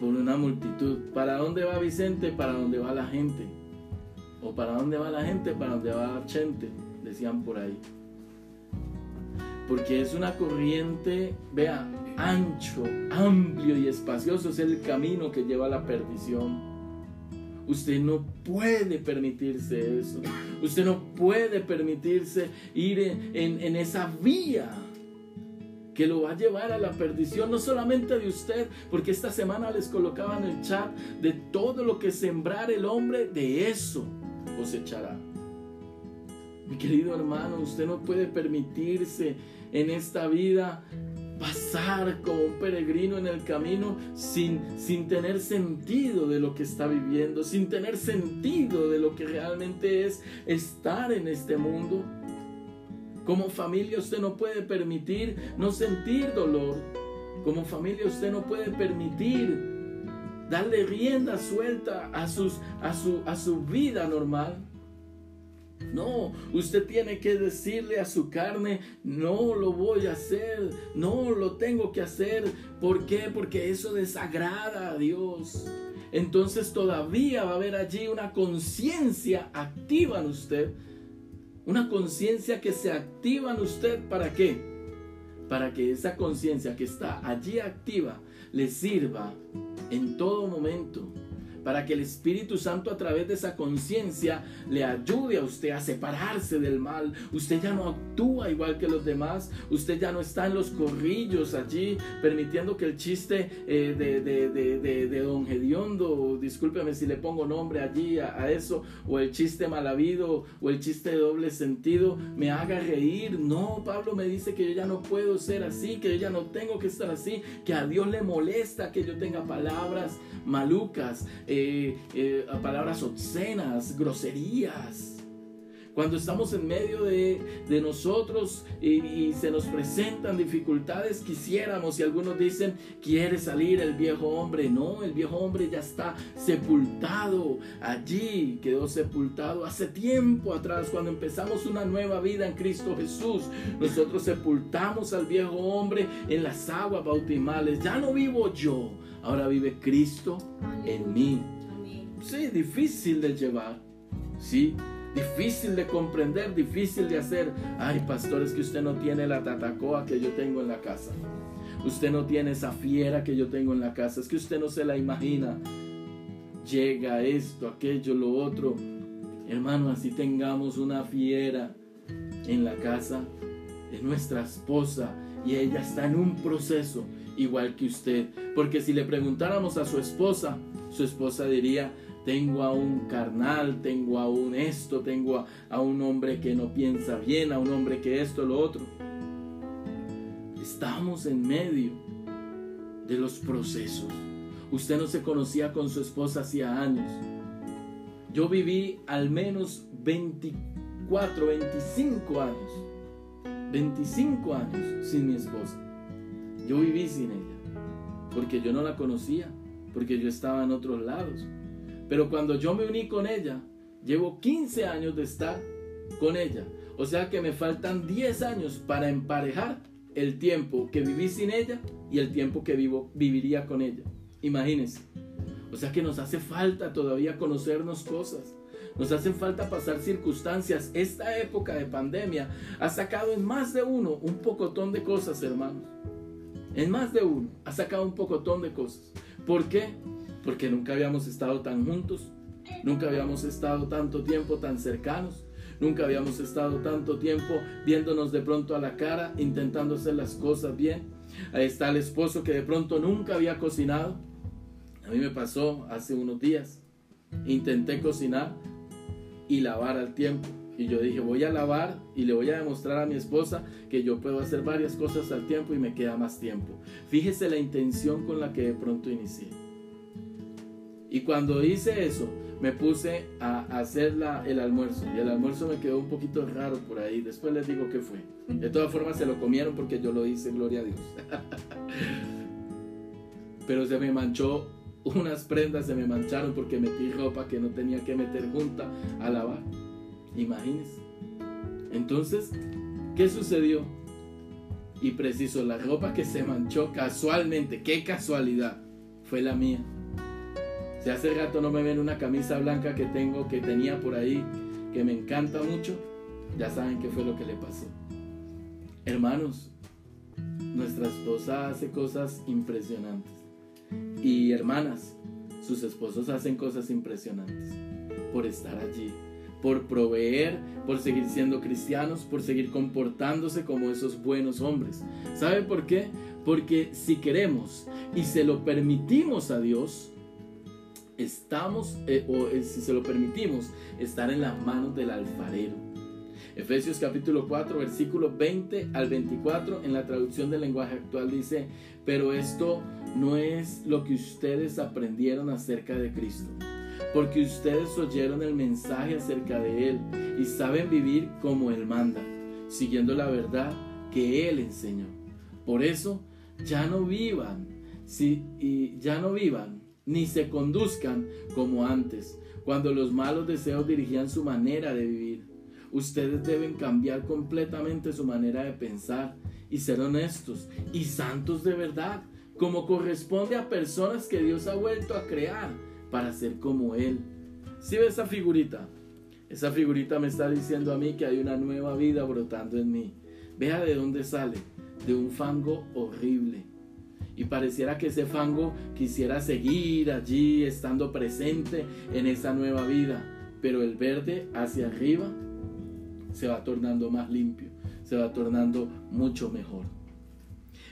por una multitud. ¿Para dónde va Vicente? Para dónde va la gente. O para dónde va la gente, para dónde va Chente, decían por ahí. Porque es una corriente, vea, ancho, amplio y espacioso es el camino que lleva a la perdición. Usted no puede permitirse eso. Usted no puede permitirse ir en, en, en, esa vía que lo va a llevar a la perdición, no solamente de usted, porque esta semana les colocaba en el chat de todo lo que sembrar el hombre, de eso cosechará. Mi querido hermano, usted no puede permitirse en esta vida pasar como un peregrino en el camino sin, sin tener sentido de lo que está viviendo, sin tener sentido de lo que realmente es estar en este mundo. Como familia usted no puede permitir no sentir dolor. Como familia usted no puede permitir darle rienda suelta a, sus, a, su, a su vida normal. No, usted tiene que decirle a su carne, no lo voy a hacer, no lo tengo que hacer. ¿Por qué? Porque eso desagrada a Dios. Entonces todavía va a haber allí una conciencia activa en usted. Una conciencia que se activa en usted. ¿Para qué? Para que esa conciencia que está allí activa le sirva en todo momento para que el Espíritu Santo a través de esa conciencia le ayude a usted a separarse del mal. Usted ya no actúa igual que los demás, usted ya no está en los corrillos allí permitiendo que el chiste eh, de, de, de, don Gediondo, discúlpeme si le pongo nombre allí a, eso, o el chiste mal habido, o el chiste de doble sentido, me haga reír. No, Pablo me dice que yo ya no puedo ser así, que yo ya no tengo que estar así, que a Dios le molesta que yo tenga palabras malucas, eh, palabras obscenas, groserías. Cuando estamos en medio de, nosotros y, se nos presentan dificultades, quisiéramos, y algunos dicen, quiere salir el viejo hombre. No, el viejo hombre ya está sepultado allí, quedó sepultado hace tiempo atrás, cuando empezamos una nueva vida en Cristo Jesús. Nosotros sepultamos al viejo hombre en las aguas bautismales. Ya no vivo yo, ahora vive Cristo en mí. Sí, difícil de llevar. Sí, difícil de comprender, difícil de hacer. Ay, pastor, es que usted no tiene la tatacoa que yo tengo en la casa. Usted no tiene esa fiera que yo tengo en la casa. Es que usted no se la imagina. Llega esto, aquello, lo otro. Hermano, así tengamos una fiera en la casa. Es nuestra esposa y ella está en un proceso igual que usted. Porque si le preguntáramos a su esposa, su esposa diría, tengo a un carnal, tengo a un esto, tengo a, un hombre que no piensa bien, a un hombre que esto, lo otro. Estamos en medio de los procesos. Usted no se conocía con su esposa hacía años. Yo viví al menos 24, 25 años. 25 años sin mi esposa. Yo viví sin ella, porque yo no la conocía, porque yo estaba en otros lados. Pero cuando yo me uní con ella, llevo 15 años de estar con ella. O sea que me faltan 10 años para emparejar el tiempo que viví sin ella y el tiempo que vivo, viviría con ella. Imagínense. O sea que nos hace falta todavía conocernos cosas. Nos hacen falta pasar circunstancias. Esta época de pandemia ha sacado en más de uno un pocotón de cosas, hermanos. En más de uno ha sacado un pocotón de cosas. ¿Por qué? Porque nunca habíamos estado tan juntos, nunca habíamos estado tanto tiempo tan cercanos, nunca habíamos estado tanto tiempo viéndonos de pronto a la cara, intentando hacer las cosas bien. Ahí está el esposo que de pronto nunca había cocinado. A mí me pasó hace unos días. Intenté cocinar y lavar al tiempo. Y yo dije, voy a lavar y le voy a demostrar a mi esposa que yo puedo hacer varias cosas al tiempo y me queda más tiempo. Fíjese la intención con la que de pronto inicié. Y cuando hice eso, me puse a hacer el almuerzo. Y el almuerzo me quedó un poquito raro por ahí. Después les digo qué fue. De todas formas se lo comieron porque yo lo hice, gloria a Dios. *laughs* Pero se me manchó unas prendas, se me mancharon porque metí ropa que no tenía que meter junta a lavar. Imagínense. Entonces, ¿qué sucedió? Y preciso, la ropa que se manchó casualmente, qué casualidad, fue la mía. Si hace rato no me ven una camisa blanca que tengo, que tenía por ahí, que me encanta mucho, ya saben qué fue lo que le pasó. Hermanos, nuestra esposa hace cosas impresionantes. Y hermanas, sus esposos hacen cosas impresionantes por estar allí, por proveer, por seguir siendo cristianos, por seguir comportándose como esos buenos hombres. ¿Sabe por qué? Porque si queremos y se lo permitimos a Dios, estamos, eh, o eh, si se lo permitimos, estar en las manos del alfarero. Efesios capítulo 4, versículo 20 al 24, en la traducción del lenguaje actual dice, pero esto no es lo que ustedes aprendieron acerca de Cristo porque ustedes oyeron el mensaje acerca de Él y saben vivir como Él manda, siguiendo la verdad que Él enseñó. Por eso, ya no vivan, si, y ya no vivan, ni se conduzcan como antes, cuando los malos deseos dirigían su manera de vivir. ustedes deben cambiar completamente su manera de pensar y ser honestos y santos de verdad, como corresponde a personas que Dios ha vuelto a crear para ser como Él. Si ve esa figurita, esa figurita me está diciendo a mí que hay una nueva vida brotando en mí. Vea de dónde sale, de un fango horrible. Y pareciera que ese fango quisiera seguir allí, estando presente en esa nueva vida. Pero el verde hacia arriba se va tornando más limpio, se va tornando mucho mejor.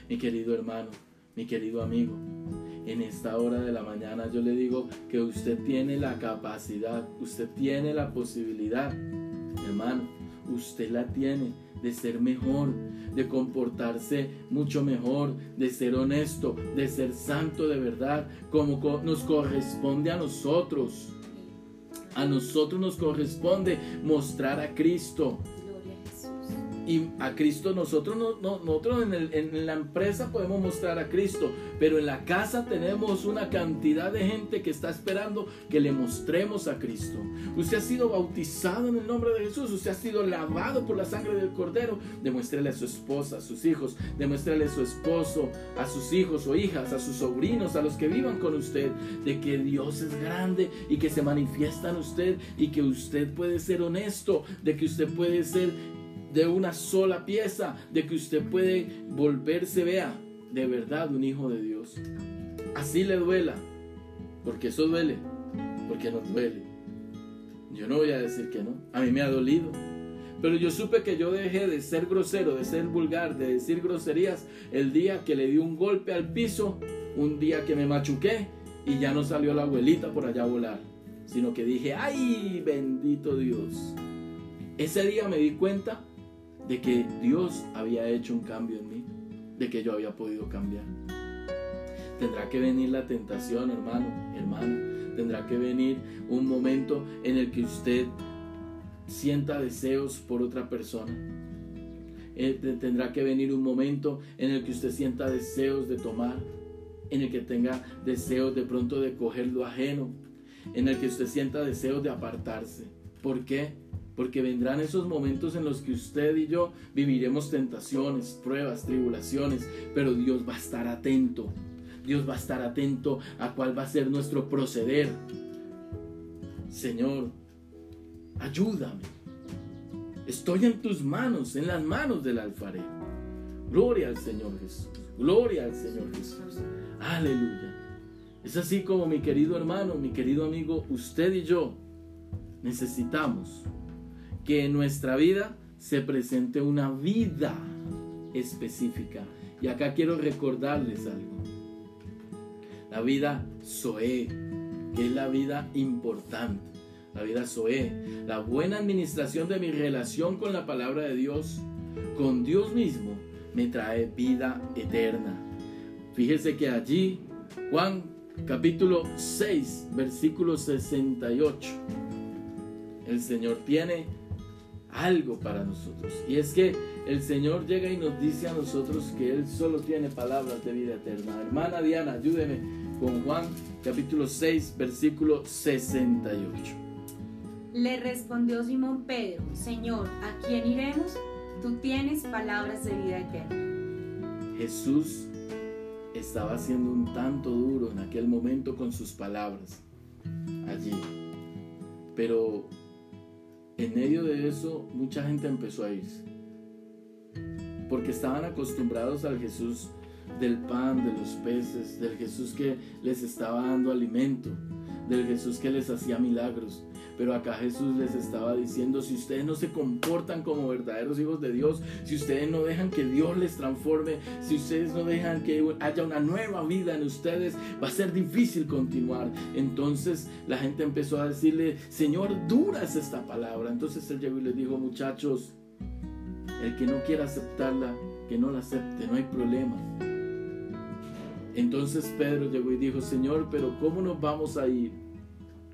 Mi querido hermano, mi querido amigo, en esta hora de la mañana yo le digo que usted tiene la capacidad, usted tiene la posibilidad, hermano, usted la tiene de ser mejor, de comportarse mucho mejor, de ser honesto, de ser santo de verdad, como nos corresponde a nosotros. A nosotros nos corresponde mostrar a Cristo, y a Cristo nosotros, no, nosotros en, la empresa podemos mostrar a Cristo, pero en la casa tenemos una cantidad de gente que está esperando que le mostremos a Cristo. Usted ha sido bautizado en el nombre de Jesús, usted ha sido lavado por la sangre del Cordero. Demuéstrele a su esposa, a sus hijos, demuéstrele a su esposo, a sus hijos o hijas, a sus sobrinos, a los que vivan con usted, de que Dios es grande y que se manifiesta en usted y que usted puede ser honesto, de que usted puede ser de una sola pieza, de que usted puede volverse, vea, de verdad un hijo de Dios. Así le duela, porque eso duele, porque nos duele. Yo no voy a decir que no, a mí me ha dolido. Pero yo supe que yo dejé de ser grosero, de ser vulgar, de decir groserías el día que le di un golpe al piso, un día que me machuqué y ya no salió la abuelita por allá a volar, sino que dije, ay, bendito Dios. Ese día me di cuenta de que Dios había hecho un cambio en mí, de que yo había podido cambiar. Tendrá que venir la tentación, hermano, hermana. Tendrá que venir un momento en el que usted sienta deseos por otra persona. Eh, tendrá que venir un momento en el que usted sienta deseos de tomar, en el que tenga deseos de pronto de coger lo ajeno, en el que usted sienta deseos de apartarse. ¿Por qué? Porque vendrán esos momentos en los que usted y yo viviremos tentaciones, pruebas, tribulaciones, pero Dios va a estar atento. Dios va a estar atento a cuál va a ser nuestro proceder. Señor, ayúdame. Estoy en tus manos, en las manos del alfarero. Gloria al Señor Jesús. Gloria al Señor Jesús. Aleluya. Es así como mi querido hermano, mi querido amigo, usted y yo necesitamos que en nuestra vida se presente una vida específica. Y acá quiero recordarles algo. La vida Zoe, que es la vida importante. La vida Zoe, la buena administración de mi relación con la palabra de Dios, con Dios mismo, me trae vida eterna. Fíjese que allí, Juan capítulo 6, versículo 68, el Señor tiene algo para nosotros. Y es que el Señor llega y nos dice a nosotros que Él solo tiene palabras de vida eterna. Hermana Diana, ayúdeme con Juan capítulo 6, versículo 68. Le respondió Simón Pedro, Señor, ¿a quién iremos? Tú tienes palabras de vida eterna. Jesús estaba siendo un tanto duro en aquel momento con sus palabras allí. Pero en medio de eso, mucha gente empezó a irse. Porque estaban acostumbrados al Jesús del pan, de los peces, del Jesús que les estaba dando alimento, del Jesús que les hacía milagros. Pero acá Jesús les estaba diciendo, si ustedes no se comportan como verdaderos hijos de Dios, si ustedes no dejan que Dios les transforme, si ustedes no dejan que haya una nueva vida en ustedes, va a ser difícil continuar. Entonces la gente empezó a decirle, Señor, dura es esta palabra. Entonces él llegó y les dijo, muchachos, el que no quiera aceptarla, que no la acepte, no hay problema. Entonces Pedro llegó y dijo, Señor, pero ¿cómo nos vamos a ir?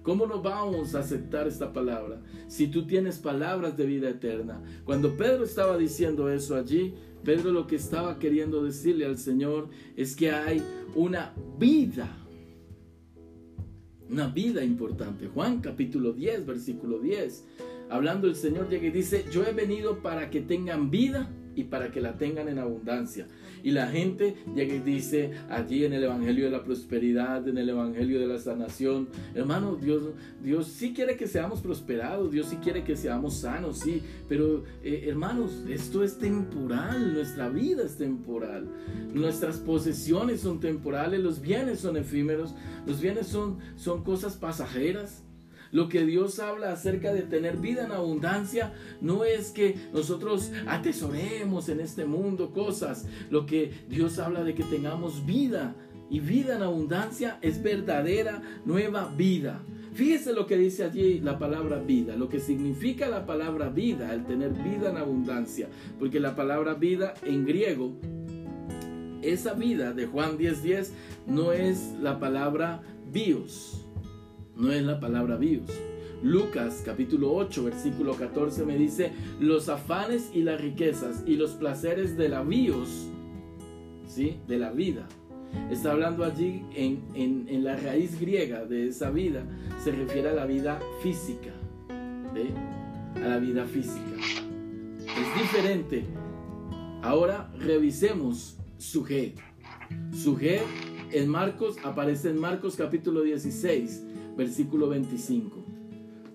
¿Cómo no vamos a aceptar esta palabra si tú tienes palabras de vida eterna? Cuando Pedro estaba diciendo eso allí, Pedro lo que estaba queriendo decirle al Señor es que hay una vida, una vida importante. Juan capítulo 10, versículo 10. hablando el Señor llega y dice, yo he venido para que tengan vida y para que la tengan en abundancia. Y la gente llega y dice allí en el Evangelio de la Prosperidad, en el Evangelio de la Sanación, hermano, Dios, Dios sí quiere que seamos prosperados, Dios sí quiere que seamos sanos, sí, pero eh, hermanos, esto es temporal, nuestra vida es temporal, nuestras posesiones son temporales, los bienes son efímeros, los bienes son, son cosas pasajeras. Lo que Dios habla acerca de tener vida en abundancia no es que nosotros atesoremos en este mundo cosas. Lo que Dios habla de que tengamos vida y vida en abundancia es verdadera nueva vida. Fíjese lo que dice allí la palabra vida, lo que significa la palabra vida, el tener vida en abundancia, porque la palabra vida en griego, esa vida de Juan 10:10 10, no es la palabra bios, no es la palabra bios. Lucas capítulo 8 versículo 14 me dice, los afanes y las riquezas y los placeres de la bios, ¿sí? De la vida. Está hablando allí en, en, la raíz griega de esa vida, se refiere a la vida física, a la vida física. Es diferente. Ahora revisemos su G. Su G en Marcos aparece en Marcos capítulo 16 versículo 25.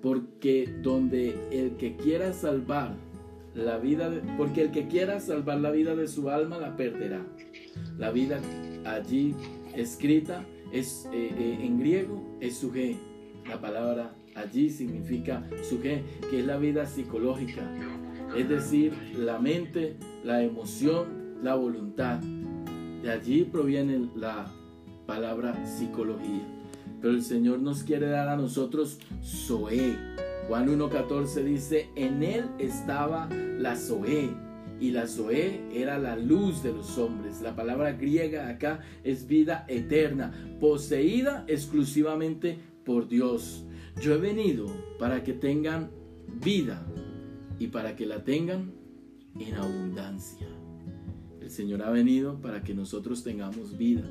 Porque donde el que quiera salvar la vida, de, porque el que quiera salvar la vida de su alma la perderá. La vida allí escrita es eh, eh, en griego es suje. La palabra allí significa suje, que es la vida psicológica, es decir, la mente, la emoción, la voluntad. De allí proviene la palabra psicología. Pero el Señor nos quiere dar a nosotros Zoé. Juan 1.14 dice, en él estaba la Zoé. Y la Zoé era la luz de los hombres. La palabra griega acá es vida eterna, poseída exclusivamente por Dios. Yo he venido para que tengan vida y para que la tengan en abundancia. El Señor ha venido para que nosotros tengamos vida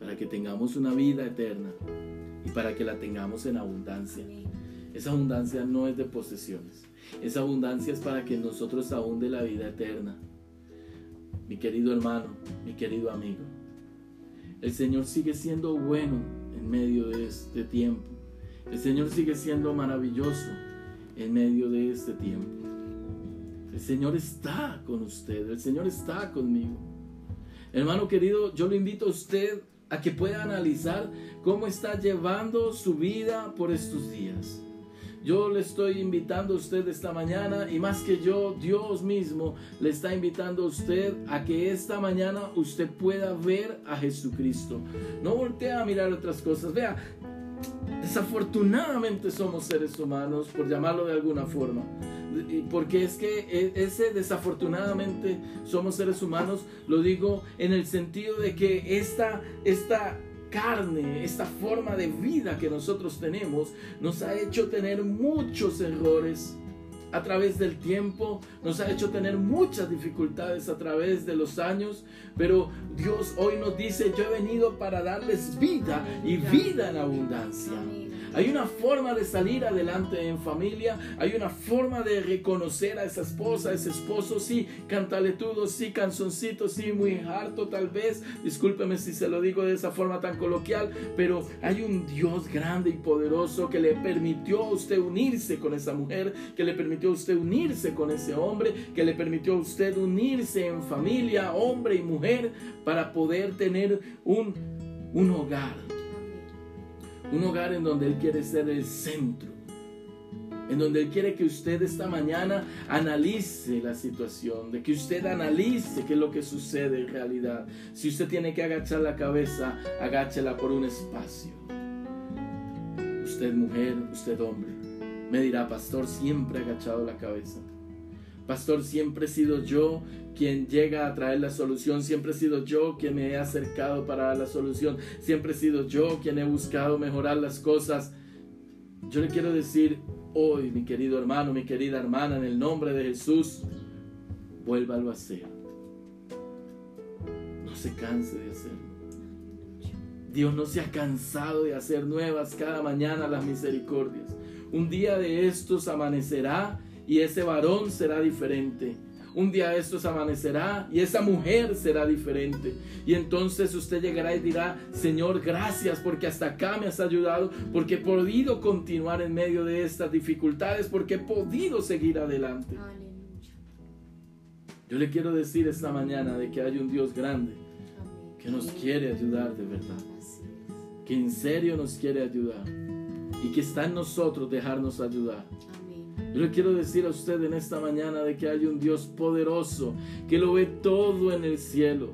para que tengamos una vida eterna y para que la tengamos en abundancia. Esa abundancia no es de posesiones, esa abundancia es para que nosotros abunde la vida eterna. Mi querido hermano, mi querido amigo, el Señor sigue siendo bueno en medio de este tiempo. El Señor sigue siendo maravilloso en medio de este tiempo. El Señor está con usted, el Señor está conmigo. Hermano querido, yo lo invito a usted a que pueda analizar cómo está llevando su vida por estos días. Yo le estoy invitando a usted esta mañana y más que yo, Dios mismo le está invitando a usted a que esta mañana usted pueda ver a Jesucristo. No voltee a mirar otras cosas. Vea, desafortunadamente somos seres humanos, por llamarlo de alguna forma porque es que e, ese desafortunadamente somos seres humanos, lo digo en el sentido de que esta, esta carne, esta forma de vida que nosotros tenemos, nos ha hecho tener muchos errores a través del tiempo, nos ha hecho tener muchas dificultades a través de los años, pero Dios hoy nos dice, yo he venido para darles vida y vida en abundancia. Hay una forma de salir adelante en familia. Hay una forma de reconocer a esa esposa, a ese esposo. Sí, cantaletudo, sí, canzoncito, sí, muy harto tal vez. Discúlpeme si se lo digo de esa forma tan coloquial. Pero hay un Dios grande y poderoso que le permitió a usted unirse con esa mujer. Que le permitió a usted unirse con ese hombre. Que le permitió a usted unirse en familia, hombre y mujer. Para poder tener un, un hogar un hogar en donde Él quiere ser el centro. En donde Él quiere que usted esta mañana analice la situación, de que usted analice qué es lo que sucede en realidad. Si usted tiene que agachar la cabeza, agáchela por un espacio. Usted mujer, usted hombre, me dirá, pastor, siempre agachado la cabeza. Pastor, siempre he sido yo quien llega a traer la solución, siempre he sido yo quien me he acercado para la solución, siempre he sido yo quien he buscado mejorar las cosas. Yo le quiero decir hoy, mi querido hermano, mi querida hermana, en el nombre de Jesús, vuélvalo a hacer. No se canse de hacerlo. Dios no se ha cansado de hacer nuevas cada mañana las misericordias. Un día de estos amanecerá y ese varón será diferente. Un día de estos amanecerá y esa mujer será diferente. Y entonces usted llegará y dirá, Señor, gracias porque hasta acá me has ayudado, porque he podido continuar en medio de estas dificultades, porque he podido seguir adelante. Yo le quiero decir esta mañana de que hay un Dios grande que nos quiere ayudar de verdad, que en serio nos quiere ayudar y que está en nosotros dejarnos ayudar. Yo le quiero decir a usted en esta mañana de que hay un Dios poderoso que lo ve todo en el cielo.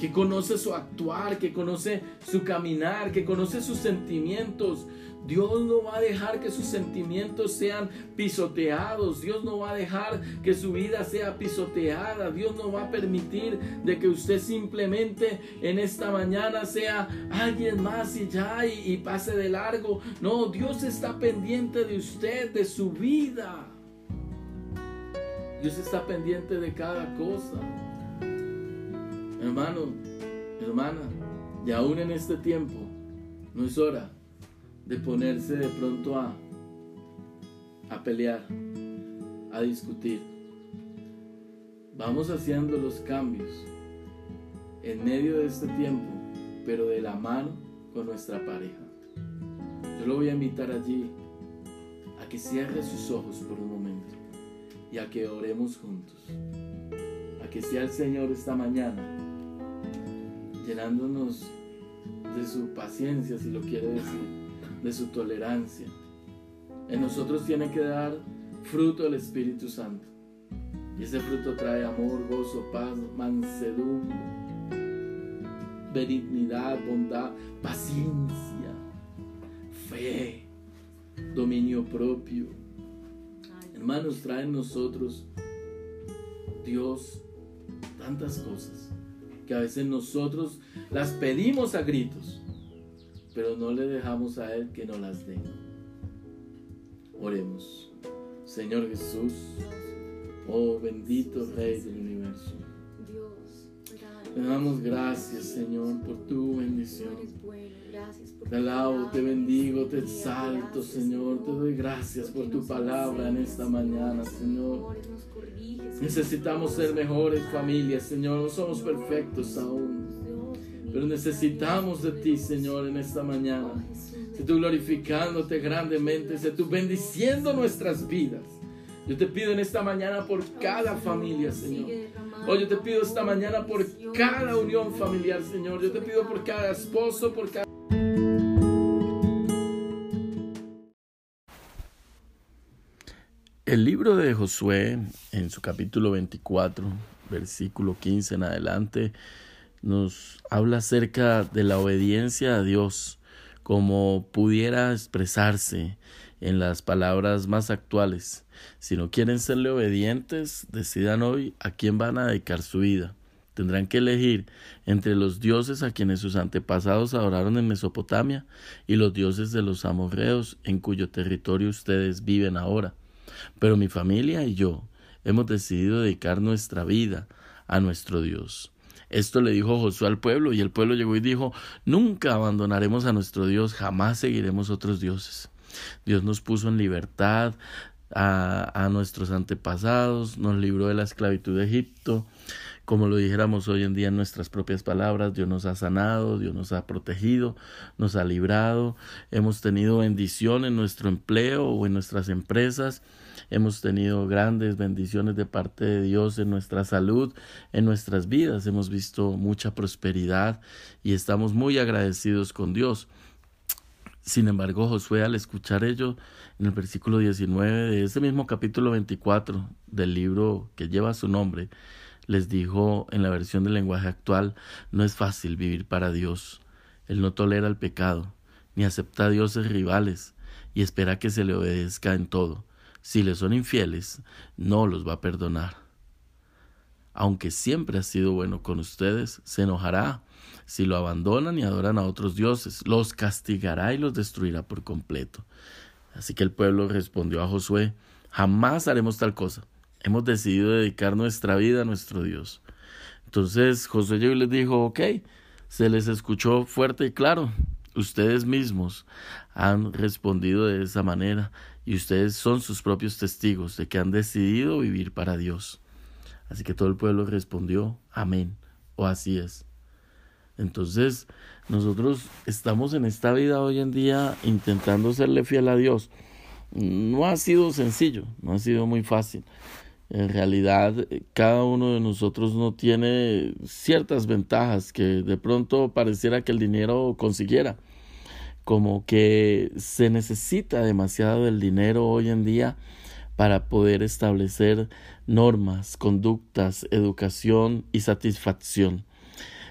Que conoce su actuar, que conoce su caminar, que conoce sus sentimientos. Dios no va a dejar que sus sentimientos sean pisoteados. Dios no va a dejar que su vida sea pisoteada. Dios no va a permitir de que usted simplemente en esta mañana sea alguien más y ya y, y pase de largo. No, Dios está pendiente de usted, de su vida. Dios está pendiente de cada cosa. Hermano, hermana, y aún en este tiempo, no es hora de ponerse de pronto a, a pelear, a discutir. Vamos haciendo los cambios en medio de este tiempo, pero de la mano con nuestra pareja. Yo lo voy a invitar allí a que cierre sus ojos por un momento y a que oremos juntos. A que sea el Señor esta mañana llenándonos de su paciencia, si lo quiere decir de su tolerancia. En nosotros tiene que dar fruto el Espíritu Santo. Y ese fruto trae amor, gozo, paz, mansedumbre, benignidad, bondad, paciencia, fe, dominio propio. Hermanos, trae en nosotros Dios tantas cosas que a veces nosotros las pedimos a gritos pero no le dejamos a Él que nos las dé. Oremos. Señor Jesús, oh bendito Rey del universo. Te damos gracias, Señor, por tu bendición. Te alabo, te bendigo, te exalto, Señor. Te doy gracias por tu palabra en esta mañana, Señor. Necesitamos ser mejores familias, Señor. No somos perfectos aún. Pero necesitamos de ti, Señor, en esta mañana. Sé tú glorificándote grandemente, sé tú bendiciendo nuestras vidas. Yo te pido en esta mañana por cada familia, Señor. Hoy yo te pido esta mañana por cada unión familiar, Señor. Yo te pido por cada esposo, por cada... El libro de Josué, en su capítulo 24, versículo 15 en adelante, nos habla acerca de la obediencia a Dios como pudiera expresarse en las palabras más actuales. Si no quieren serle obedientes, decidan hoy a quién van a dedicar su vida. Tendrán que elegir entre los dioses a quienes sus antepasados adoraron en Mesopotamia y los dioses de los amorreos en cuyo territorio ustedes viven ahora. Pero mi familia y yo hemos decidido dedicar nuestra vida a nuestro Dios. Esto le dijo Josué al pueblo y el pueblo llegó y dijo, nunca abandonaremos a nuestro Dios, jamás seguiremos otros dioses. Dios nos puso en libertad a, a nuestros antepasados, nos libró de la esclavitud de Egipto, como lo dijéramos hoy en día en nuestras propias palabras, Dios nos ha sanado, Dios nos ha protegido, nos ha librado, hemos tenido bendición en nuestro empleo o en nuestras empresas, Hemos tenido grandes bendiciones de parte de Dios en nuestra salud, en nuestras vidas. Hemos visto mucha prosperidad y estamos muy agradecidos con Dios. Sin embargo, Josué al escuchar ello, en el versículo 19 de ese mismo capítulo 24 del libro que lleva su nombre, les dijo en la versión del lenguaje actual, no es fácil vivir para Dios. Él no tolera el pecado, ni acepta a dioses rivales, y espera que se le obedezca en todo si le son infieles, no los va a perdonar. Aunque siempre ha sido bueno con ustedes, se enojará si lo abandonan y adoran a otros dioses, los castigará y los destruirá por completo. Así que el pueblo respondió a Josué, jamás haremos tal cosa. Hemos decidido dedicar nuestra vida a nuestro Dios. Entonces Josué llegó y les dijo, ok, se les escuchó fuerte y claro. Ustedes mismos han respondido de esa manera y ustedes son sus propios testigos de que han decidido vivir para Dios. Así que todo el pueblo respondió, amén, o así es. Entonces, nosotros estamos en esta vida hoy en día intentando serle fiel a Dios. No ha sido sencillo, no ha sido muy fácil. En realidad, cada uno de nosotros no tiene ciertas ventajas que de pronto pareciera que el dinero consiguiera. Como que se necesita demasiado del dinero hoy en día para poder establecer normas, conductas, educación y satisfacción.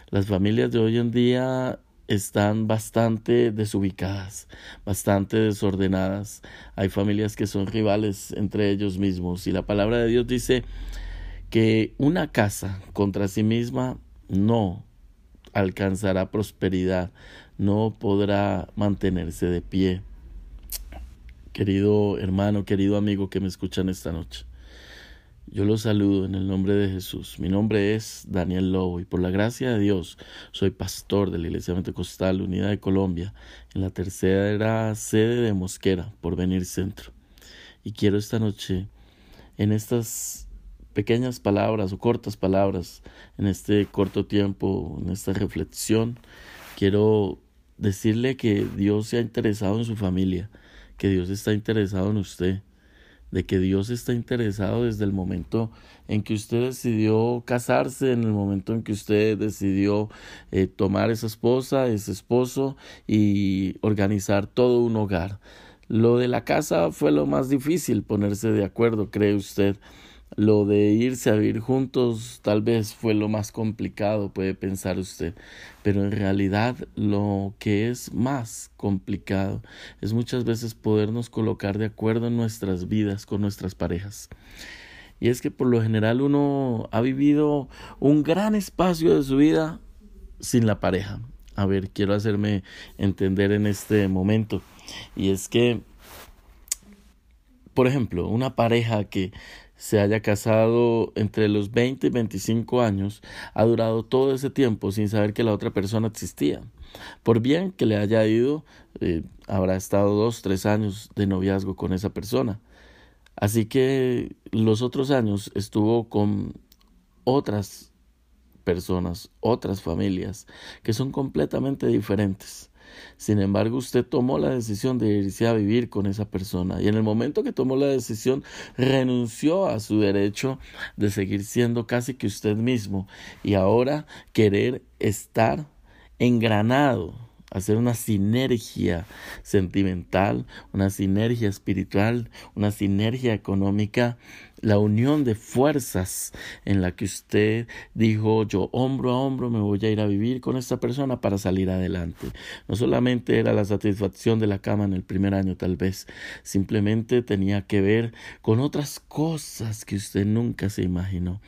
Las familias de hoy en día están bastante desubicadas, bastante desordenadas. Hay familias que son rivales entre ellos mismos y la palabra de Dios dice que una casa contra sí misma no alcanzará prosperidad, no podrá mantenerse de pie. Querido hermano, querido amigo que me escuchan esta noche. Yo los saludo en el nombre de Jesús. Mi nombre es Daniel Lobo y por la gracia de Dios soy pastor de la Iglesia Pentecostal Unida de Colombia en la tercera sede de Mosquera, por venir centro. Y quiero esta noche, en estas pequeñas palabras o cortas palabras, en este corto tiempo, en esta reflexión, quiero decirle que Dios se ha interesado en su familia, que Dios está interesado en usted de que Dios está interesado desde el momento en que usted decidió casarse, en el momento en que usted decidió eh, tomar esa esposa, ese esposo y organizar todo un hogar. Lo de la casa fue lo más difícil, ponerse de acuerdo, cree usted. Lo de irse a vivir juntos tal vez fue lo más complicado, puede pensar usted, pero en realidad lo que es más complicado es muchas veces podernos colocar de acuerdo en nuestras vidas con nuestras parejas. Y es que por lo general uno ha vivido un gran espacio de su vida sin la pareja. A ver, quiero hacerme entender en este momento. Y es que, por ejemplo, una pareja que se haya casado entre los 20 y 25 años, ha durado todo ese tiempo sin saber que la otra persona existía. Por bien que le haya ido, eh, habrá estado dos, tres años de noviazgo con esa persona. Así que los otros años estuvo con otras personas, otras familias, que son completamente diferentes. Sin embargo, usted tomó la decisión de irse a vivir con esa persona. Y en el momento que tomó la decisión renunció a su derecho de seguir siendo casi que usted mismo. Y ahora querer estar engranado hacer una sinergia sentimental, una sinergia espiritual, una sinergia económica, la unión de fuerzas en la que usted dijo yo hombro a hombro me voy a ir a vivir con esta persona para salir adelante. No solamente era la satisfacción de la cama en el primer año tal vez, simplemente tenía que ver con otras cosas que usted nunca se imaginó.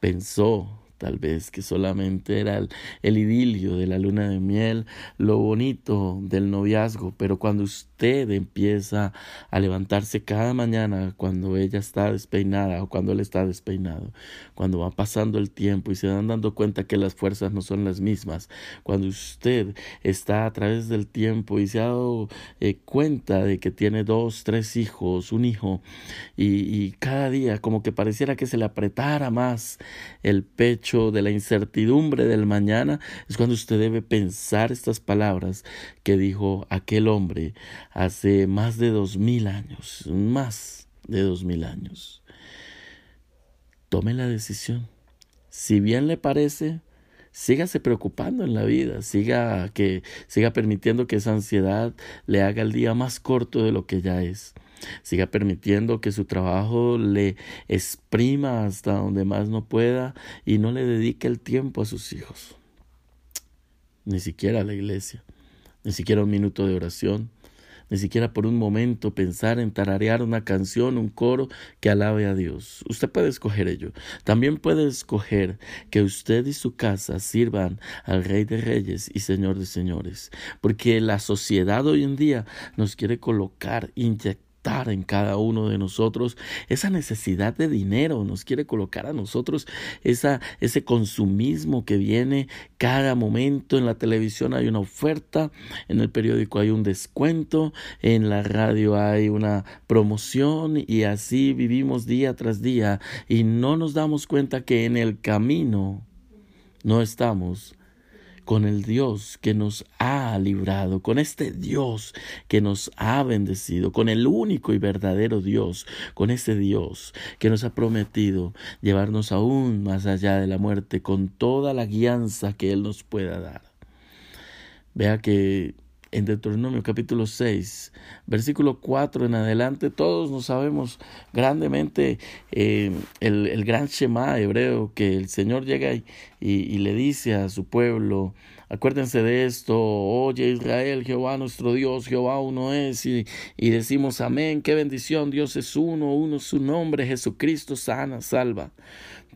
Pensó tal vez que solamente era el, idilio de la luna de miel, lo bonito del noviazgo, pero cuando usted empieza a levantarse cada mañana, cuando ella está despeinada o cuando él está despeinado, cuando va pasando el tiempo y se dan dando cuenta que las fuerzas no son las mismas, cuando usted está a través del tiempo y se ha dado eh, cuenta de que tiene dos, tres hijos, un hijo, y, y cada día como que pareciera que se le apretara más el pecho, de la incertidumbre del mañana, es cuando usted debe pensar estas palabras que dijo aquel hombre hace más de dos mil años, más de dos mil años. Tome la decisión. Si bien le parece, sígase preocupando en la vida, siga que siga permitiendo que esa ansiedad le haga el día más corto de lo que ya es. Siga permitiendo que su trabajo le exprima hasta donde más no pueda y no le dedique el tiempo a sus hijos. Ni siquiera a la iglesia, ni siquiera un minuto de oración, ni siquiera por un momento pensar en tararear una canción, un coro que alabe a Dios. Usted puede escoger ello. También puede escoger que usted y su casa sirvan al Rey de Reyes y Señor de Señores, porque la sociedad hoy en día nos quiere colocar, inyectar en cada uno de nosotros esa necesidad de dinero, nos quiere colocar a nosotros esa, ese consumismo que viene cada momento. En la televisión hay una oferta, en el periódico hay un descuento, en la radio hay una promoción y así vivimos día tras día y no nos damos cuenta que en el camino no estamos con el Dios que nos ha librado, con este Dios que nos ha bendecido, con el único y verdadero Dios, con ese Dios que nos ha prometido llevarnos aún más allá de la muerte con toda la guianza que Él nos pueda dar. Vea que en Deuteronomio capítulo 6, versículo 4 en adelante, todos nos sabemos grandemente eh, el, gran Shema hebreo que el Señor llega y, y, le dice a su pueblo, acuérdense de esto, oye Israel, Jehová nuestro Dios, Jehová uno es, y, y decimos amén, qué bendición, Dios es uno, uno su nombre, Jesucristo sana, salva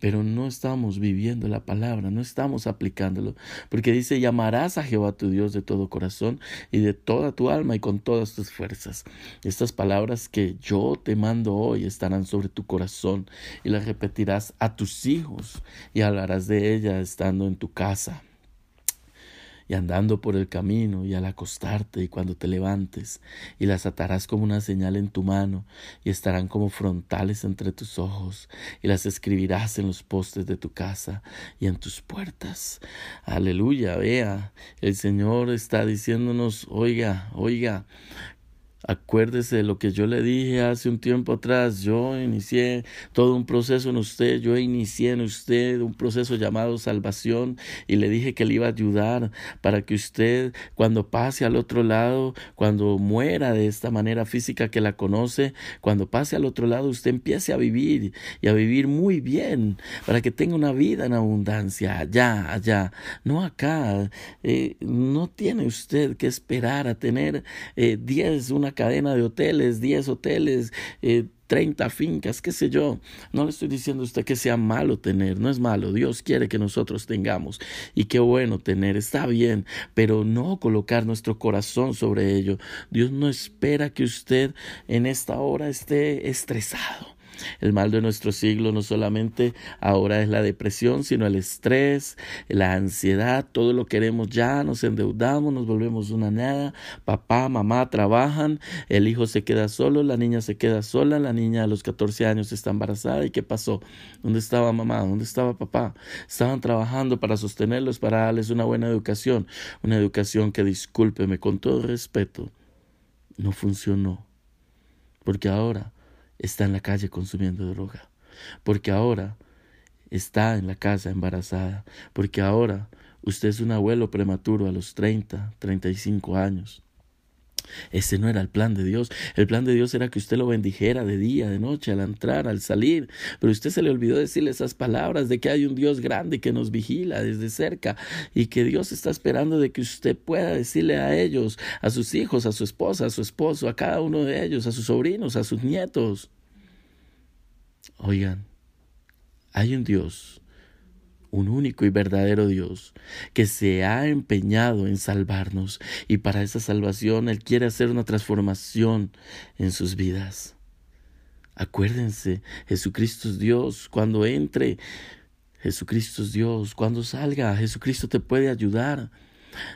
pero no estamos viviendo la palabra, no estamos aplicándolo, porque dice, llamarás a Jehová tu Dios de todo corazón y de toda tu alma y con todas tus fuerzas. Estas palabras que yo te mando hoy estarán sobre tu corazón y las repetirás a tus hijos y hablarás de ellas estando en tu casa y andando por el camino y al acostarte y cuando te levantes, y las atarás como una señal en tu mano, y estarán como frontales entre tus ojos, y las escribirás en los postes de tu casa y en tus puertas. Aleluya, vea, el Señor está diciéndonos, oiga, oiga, Acuérdese de lo que yo le dije hace un tiempo atrás. Yo inicié todo un proceso en usted. Yo inicié en usted un proceso llamado salvación y le dije que le iba a ayudar para que usted cuando pase al otro lado, cuando muera de esta manera física que la conoce, cuando pase al otro lado usted empiece a vivir y a vivir muy bien para que tenga una vida en abundancia allá, allá, no acá. Eh, no tiene usted que esperar a tener eh, diez, una cadena de hoteles, 10 hoteles, eh, 30 fincas, qué sé yo. No le estoy diciendo a usted que sea malo tener, no es malo. Dios quiere que nosotros tengamos y qué bueno tener, está bien, pero no colocar nuestro corazón sobre ello. Dios no espera que usted en esta hora esté estresado. El mal de nuestro siglo no solamente ahora es la depresión, sino el estrés, la ansiedad, todo lo queremos ya, nos endeudamos, nos volvemos una nada, papá, mamá trabajan, el hijo se queda solo, la niña se queda sola, la niña a los 14 años está embarazada y ¿qué pasó? ¿Dónde estaba mamá? ¿Dónde estaba papá? Estaban trabajando para sostenerlos, para darles una buena educación, una educación que discúlpeme con todo respeto, no funcionó. Porque ahora está en la calle consumiendo droga, porque ahora está en la casa embarazada, porque ahora usted es un abuelo prematuro a los 30, 35 años. Ese no era el plan de Dios. El plan de Dios era que usted lo bendijera de día, de noche, al entrar, al salir. Pero usted se le olvidó decirle esas palabras de que hay un Dios grande que nos vigila desde cerca y que Dios está esperando de que usted pueda decirle a ellos, a sus hijos, a su esposa, a su esposo, a cada uno de ellos, a sus sobrinos, a sus nietos. Oigan, hay un Dios, un único y verdadero Dios, que se ha empeñado en salvarnos y para esa salvación Él quiere hacer una transformación en sus vidas. Acuérdense, Jesucristo es Dios. Cuando entre, Jesucristo es Dios. Cuando salga, Jesucristo te puede ayudar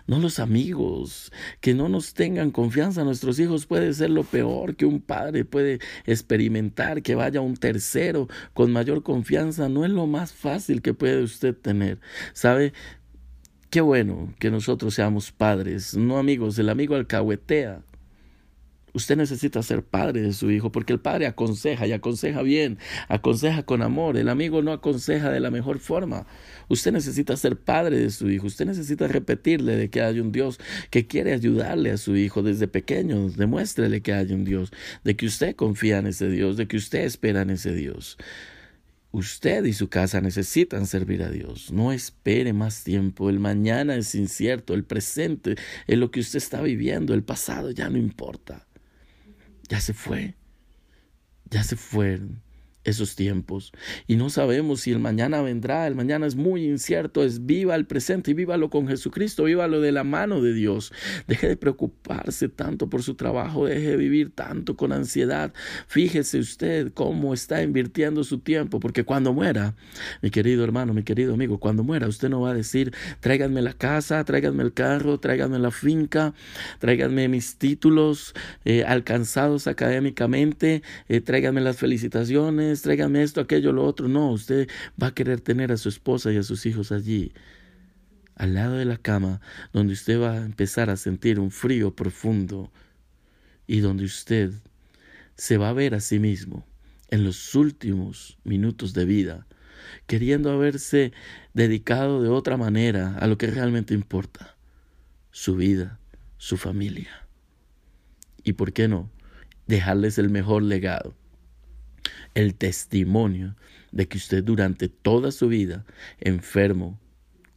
no los amigos, que no nos tengan confianza. Nuestros hijos puede ser lo peor que un padre puede experimentar, que vaya un tercero con mayor confianza. No es lo más fácil que puede usted tener. ¿Sabe? Qué bueno que nosotros seamos padres, no amigos. El amigo alcahuetea Usted necesita ser padre de su hijo porque el padre aconseja y aconseja bien, aconseja con amor. El amigo no aconseja de la mejor forma. Usted necesita ser padre de su hijo. Usted necesita repetirle de que hay un Dios que quiere ayudarle a su hijo desde pequeño. Demuéstrele que hay un Dios, de que usted confía en ese Dios, de que usted espera en ese Dios. Usted y su casa necesitan servir a Dios. No espere más tiempo. El mañana es incierto. El presente es lo que usted está viviendo. El pasado ya no importa ya se fue, ya se fueron. Esos tiempos. Y no sabemos si el mañana vendrá, el mañana es muy incierto, es viva el presente y vívalo con Jesucristo, vívalo de la mano de Dios. Deje de preocuparse tanto por su trabajo, deje de vivir tanto con ansiedad. Fíjese usted cómo está invirtiendo su tiempo, porque cuando muera, mi querido hermano, mi querido amigo, cuando muera, usted no va a decir, tráiganme la casa, tráiganme el carro, tráiganme la finca, tráiganme mis títulos eh, alcanzados académicamente, eh, tráiganme las felicitaciones, tráigame esto, aquello, lo otro. No, usted va a querer tener a su esposa y a sus hijos allí, al lado de la cama, donde usted va a empezar a sentir un frío profundo y donde usted se va a ver a sí mismo en los últimos minutos de vida, queriendo haberse dedicado de otra manera a lo que realmente importa, su vida, su familia. Y por qué no, dejarles el mejor legado el testimonio de que usted durante toda su vida, enfermo,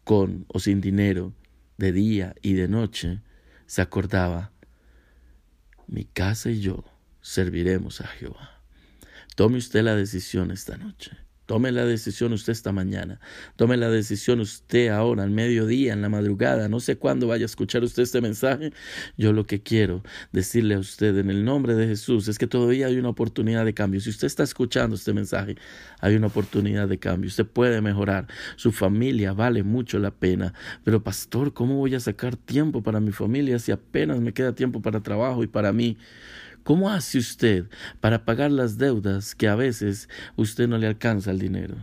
con o sin dinero, de día y de noche, se acordaba, mi casa y yo serviremos a Jehová. Tome usted la decisión esta noche Tome la decisión usted esta mañana. Tome la decisión usted ahora, al mediodía, en la madrugada. No sé cuándo vaya a escuchar usted este mensaje. Yo lo que quiero decirle a usted en el nombre de Jesús es que todavía hay una oportunidad de cambio. Si usted está escuchando este mensaje, hay una oportunidad de cambio. Usted puede mejorar. Su familia vale mucho la pena. Pero pastor, ¿cómo voy a sacar tiempo para mi familia si apenas me queda tiempo para trabajo y para mí? ¿Cómo hace usted para pagar las deudas que a veces usted no le alcanza el dinero?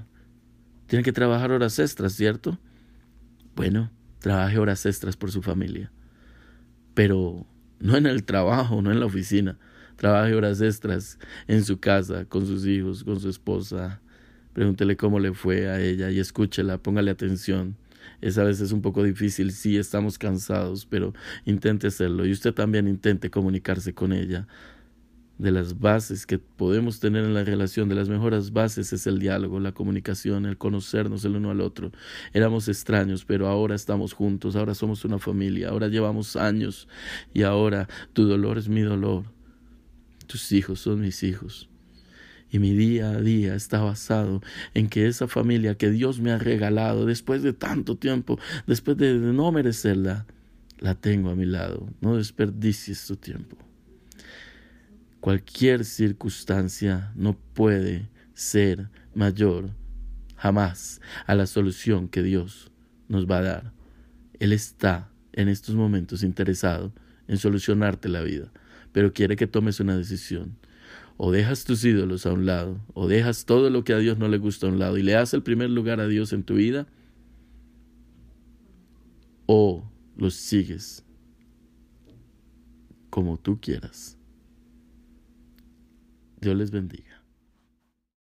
Tiene que trabajar horas extras, ¿cierto? Bueno, trabaje horas extras por su familia. Pero no en el trabajo, no en la oficina. Trabaje horas extras en su casa, con sus hijos, con su esposa. Pregúntele cómo le fue a ella y escúchela, póngale atención. Es a veces un poco difícil, sí estamos cansados, pero intente hacerlo. Y usted también intente comunicarse con ella de las bases que podemos tener en la relación, de las mejores bases es el diálogo, la comunicación, el conocernos el uno al otro. Éramos extraños, pero ahora estamos juntos, ahora somos una familia, ahora llevamos años y ahora tu dolor es mi dolor, tus hijos son mis hijos. Y mi día a día está basado en que esa familia que Dios me ha regalado después de tanto tiempo, después de no merecerla, la tengo a mi lado. No desperdicies tu tiempo. Cualquier circunstancia no puede ser mayor jamás a la solución que Dios nos va a dar. Él está en estos momentos interesado en solucionarte la vida, pero quiere que tomes una decisión. O dejas tus ídolos a un lado, o dejas todo lo que a Dios no le gusta a un lado y le das el primer lugar a Dios en tu vida, o los sigues como tú quieras. Dios les bendiga.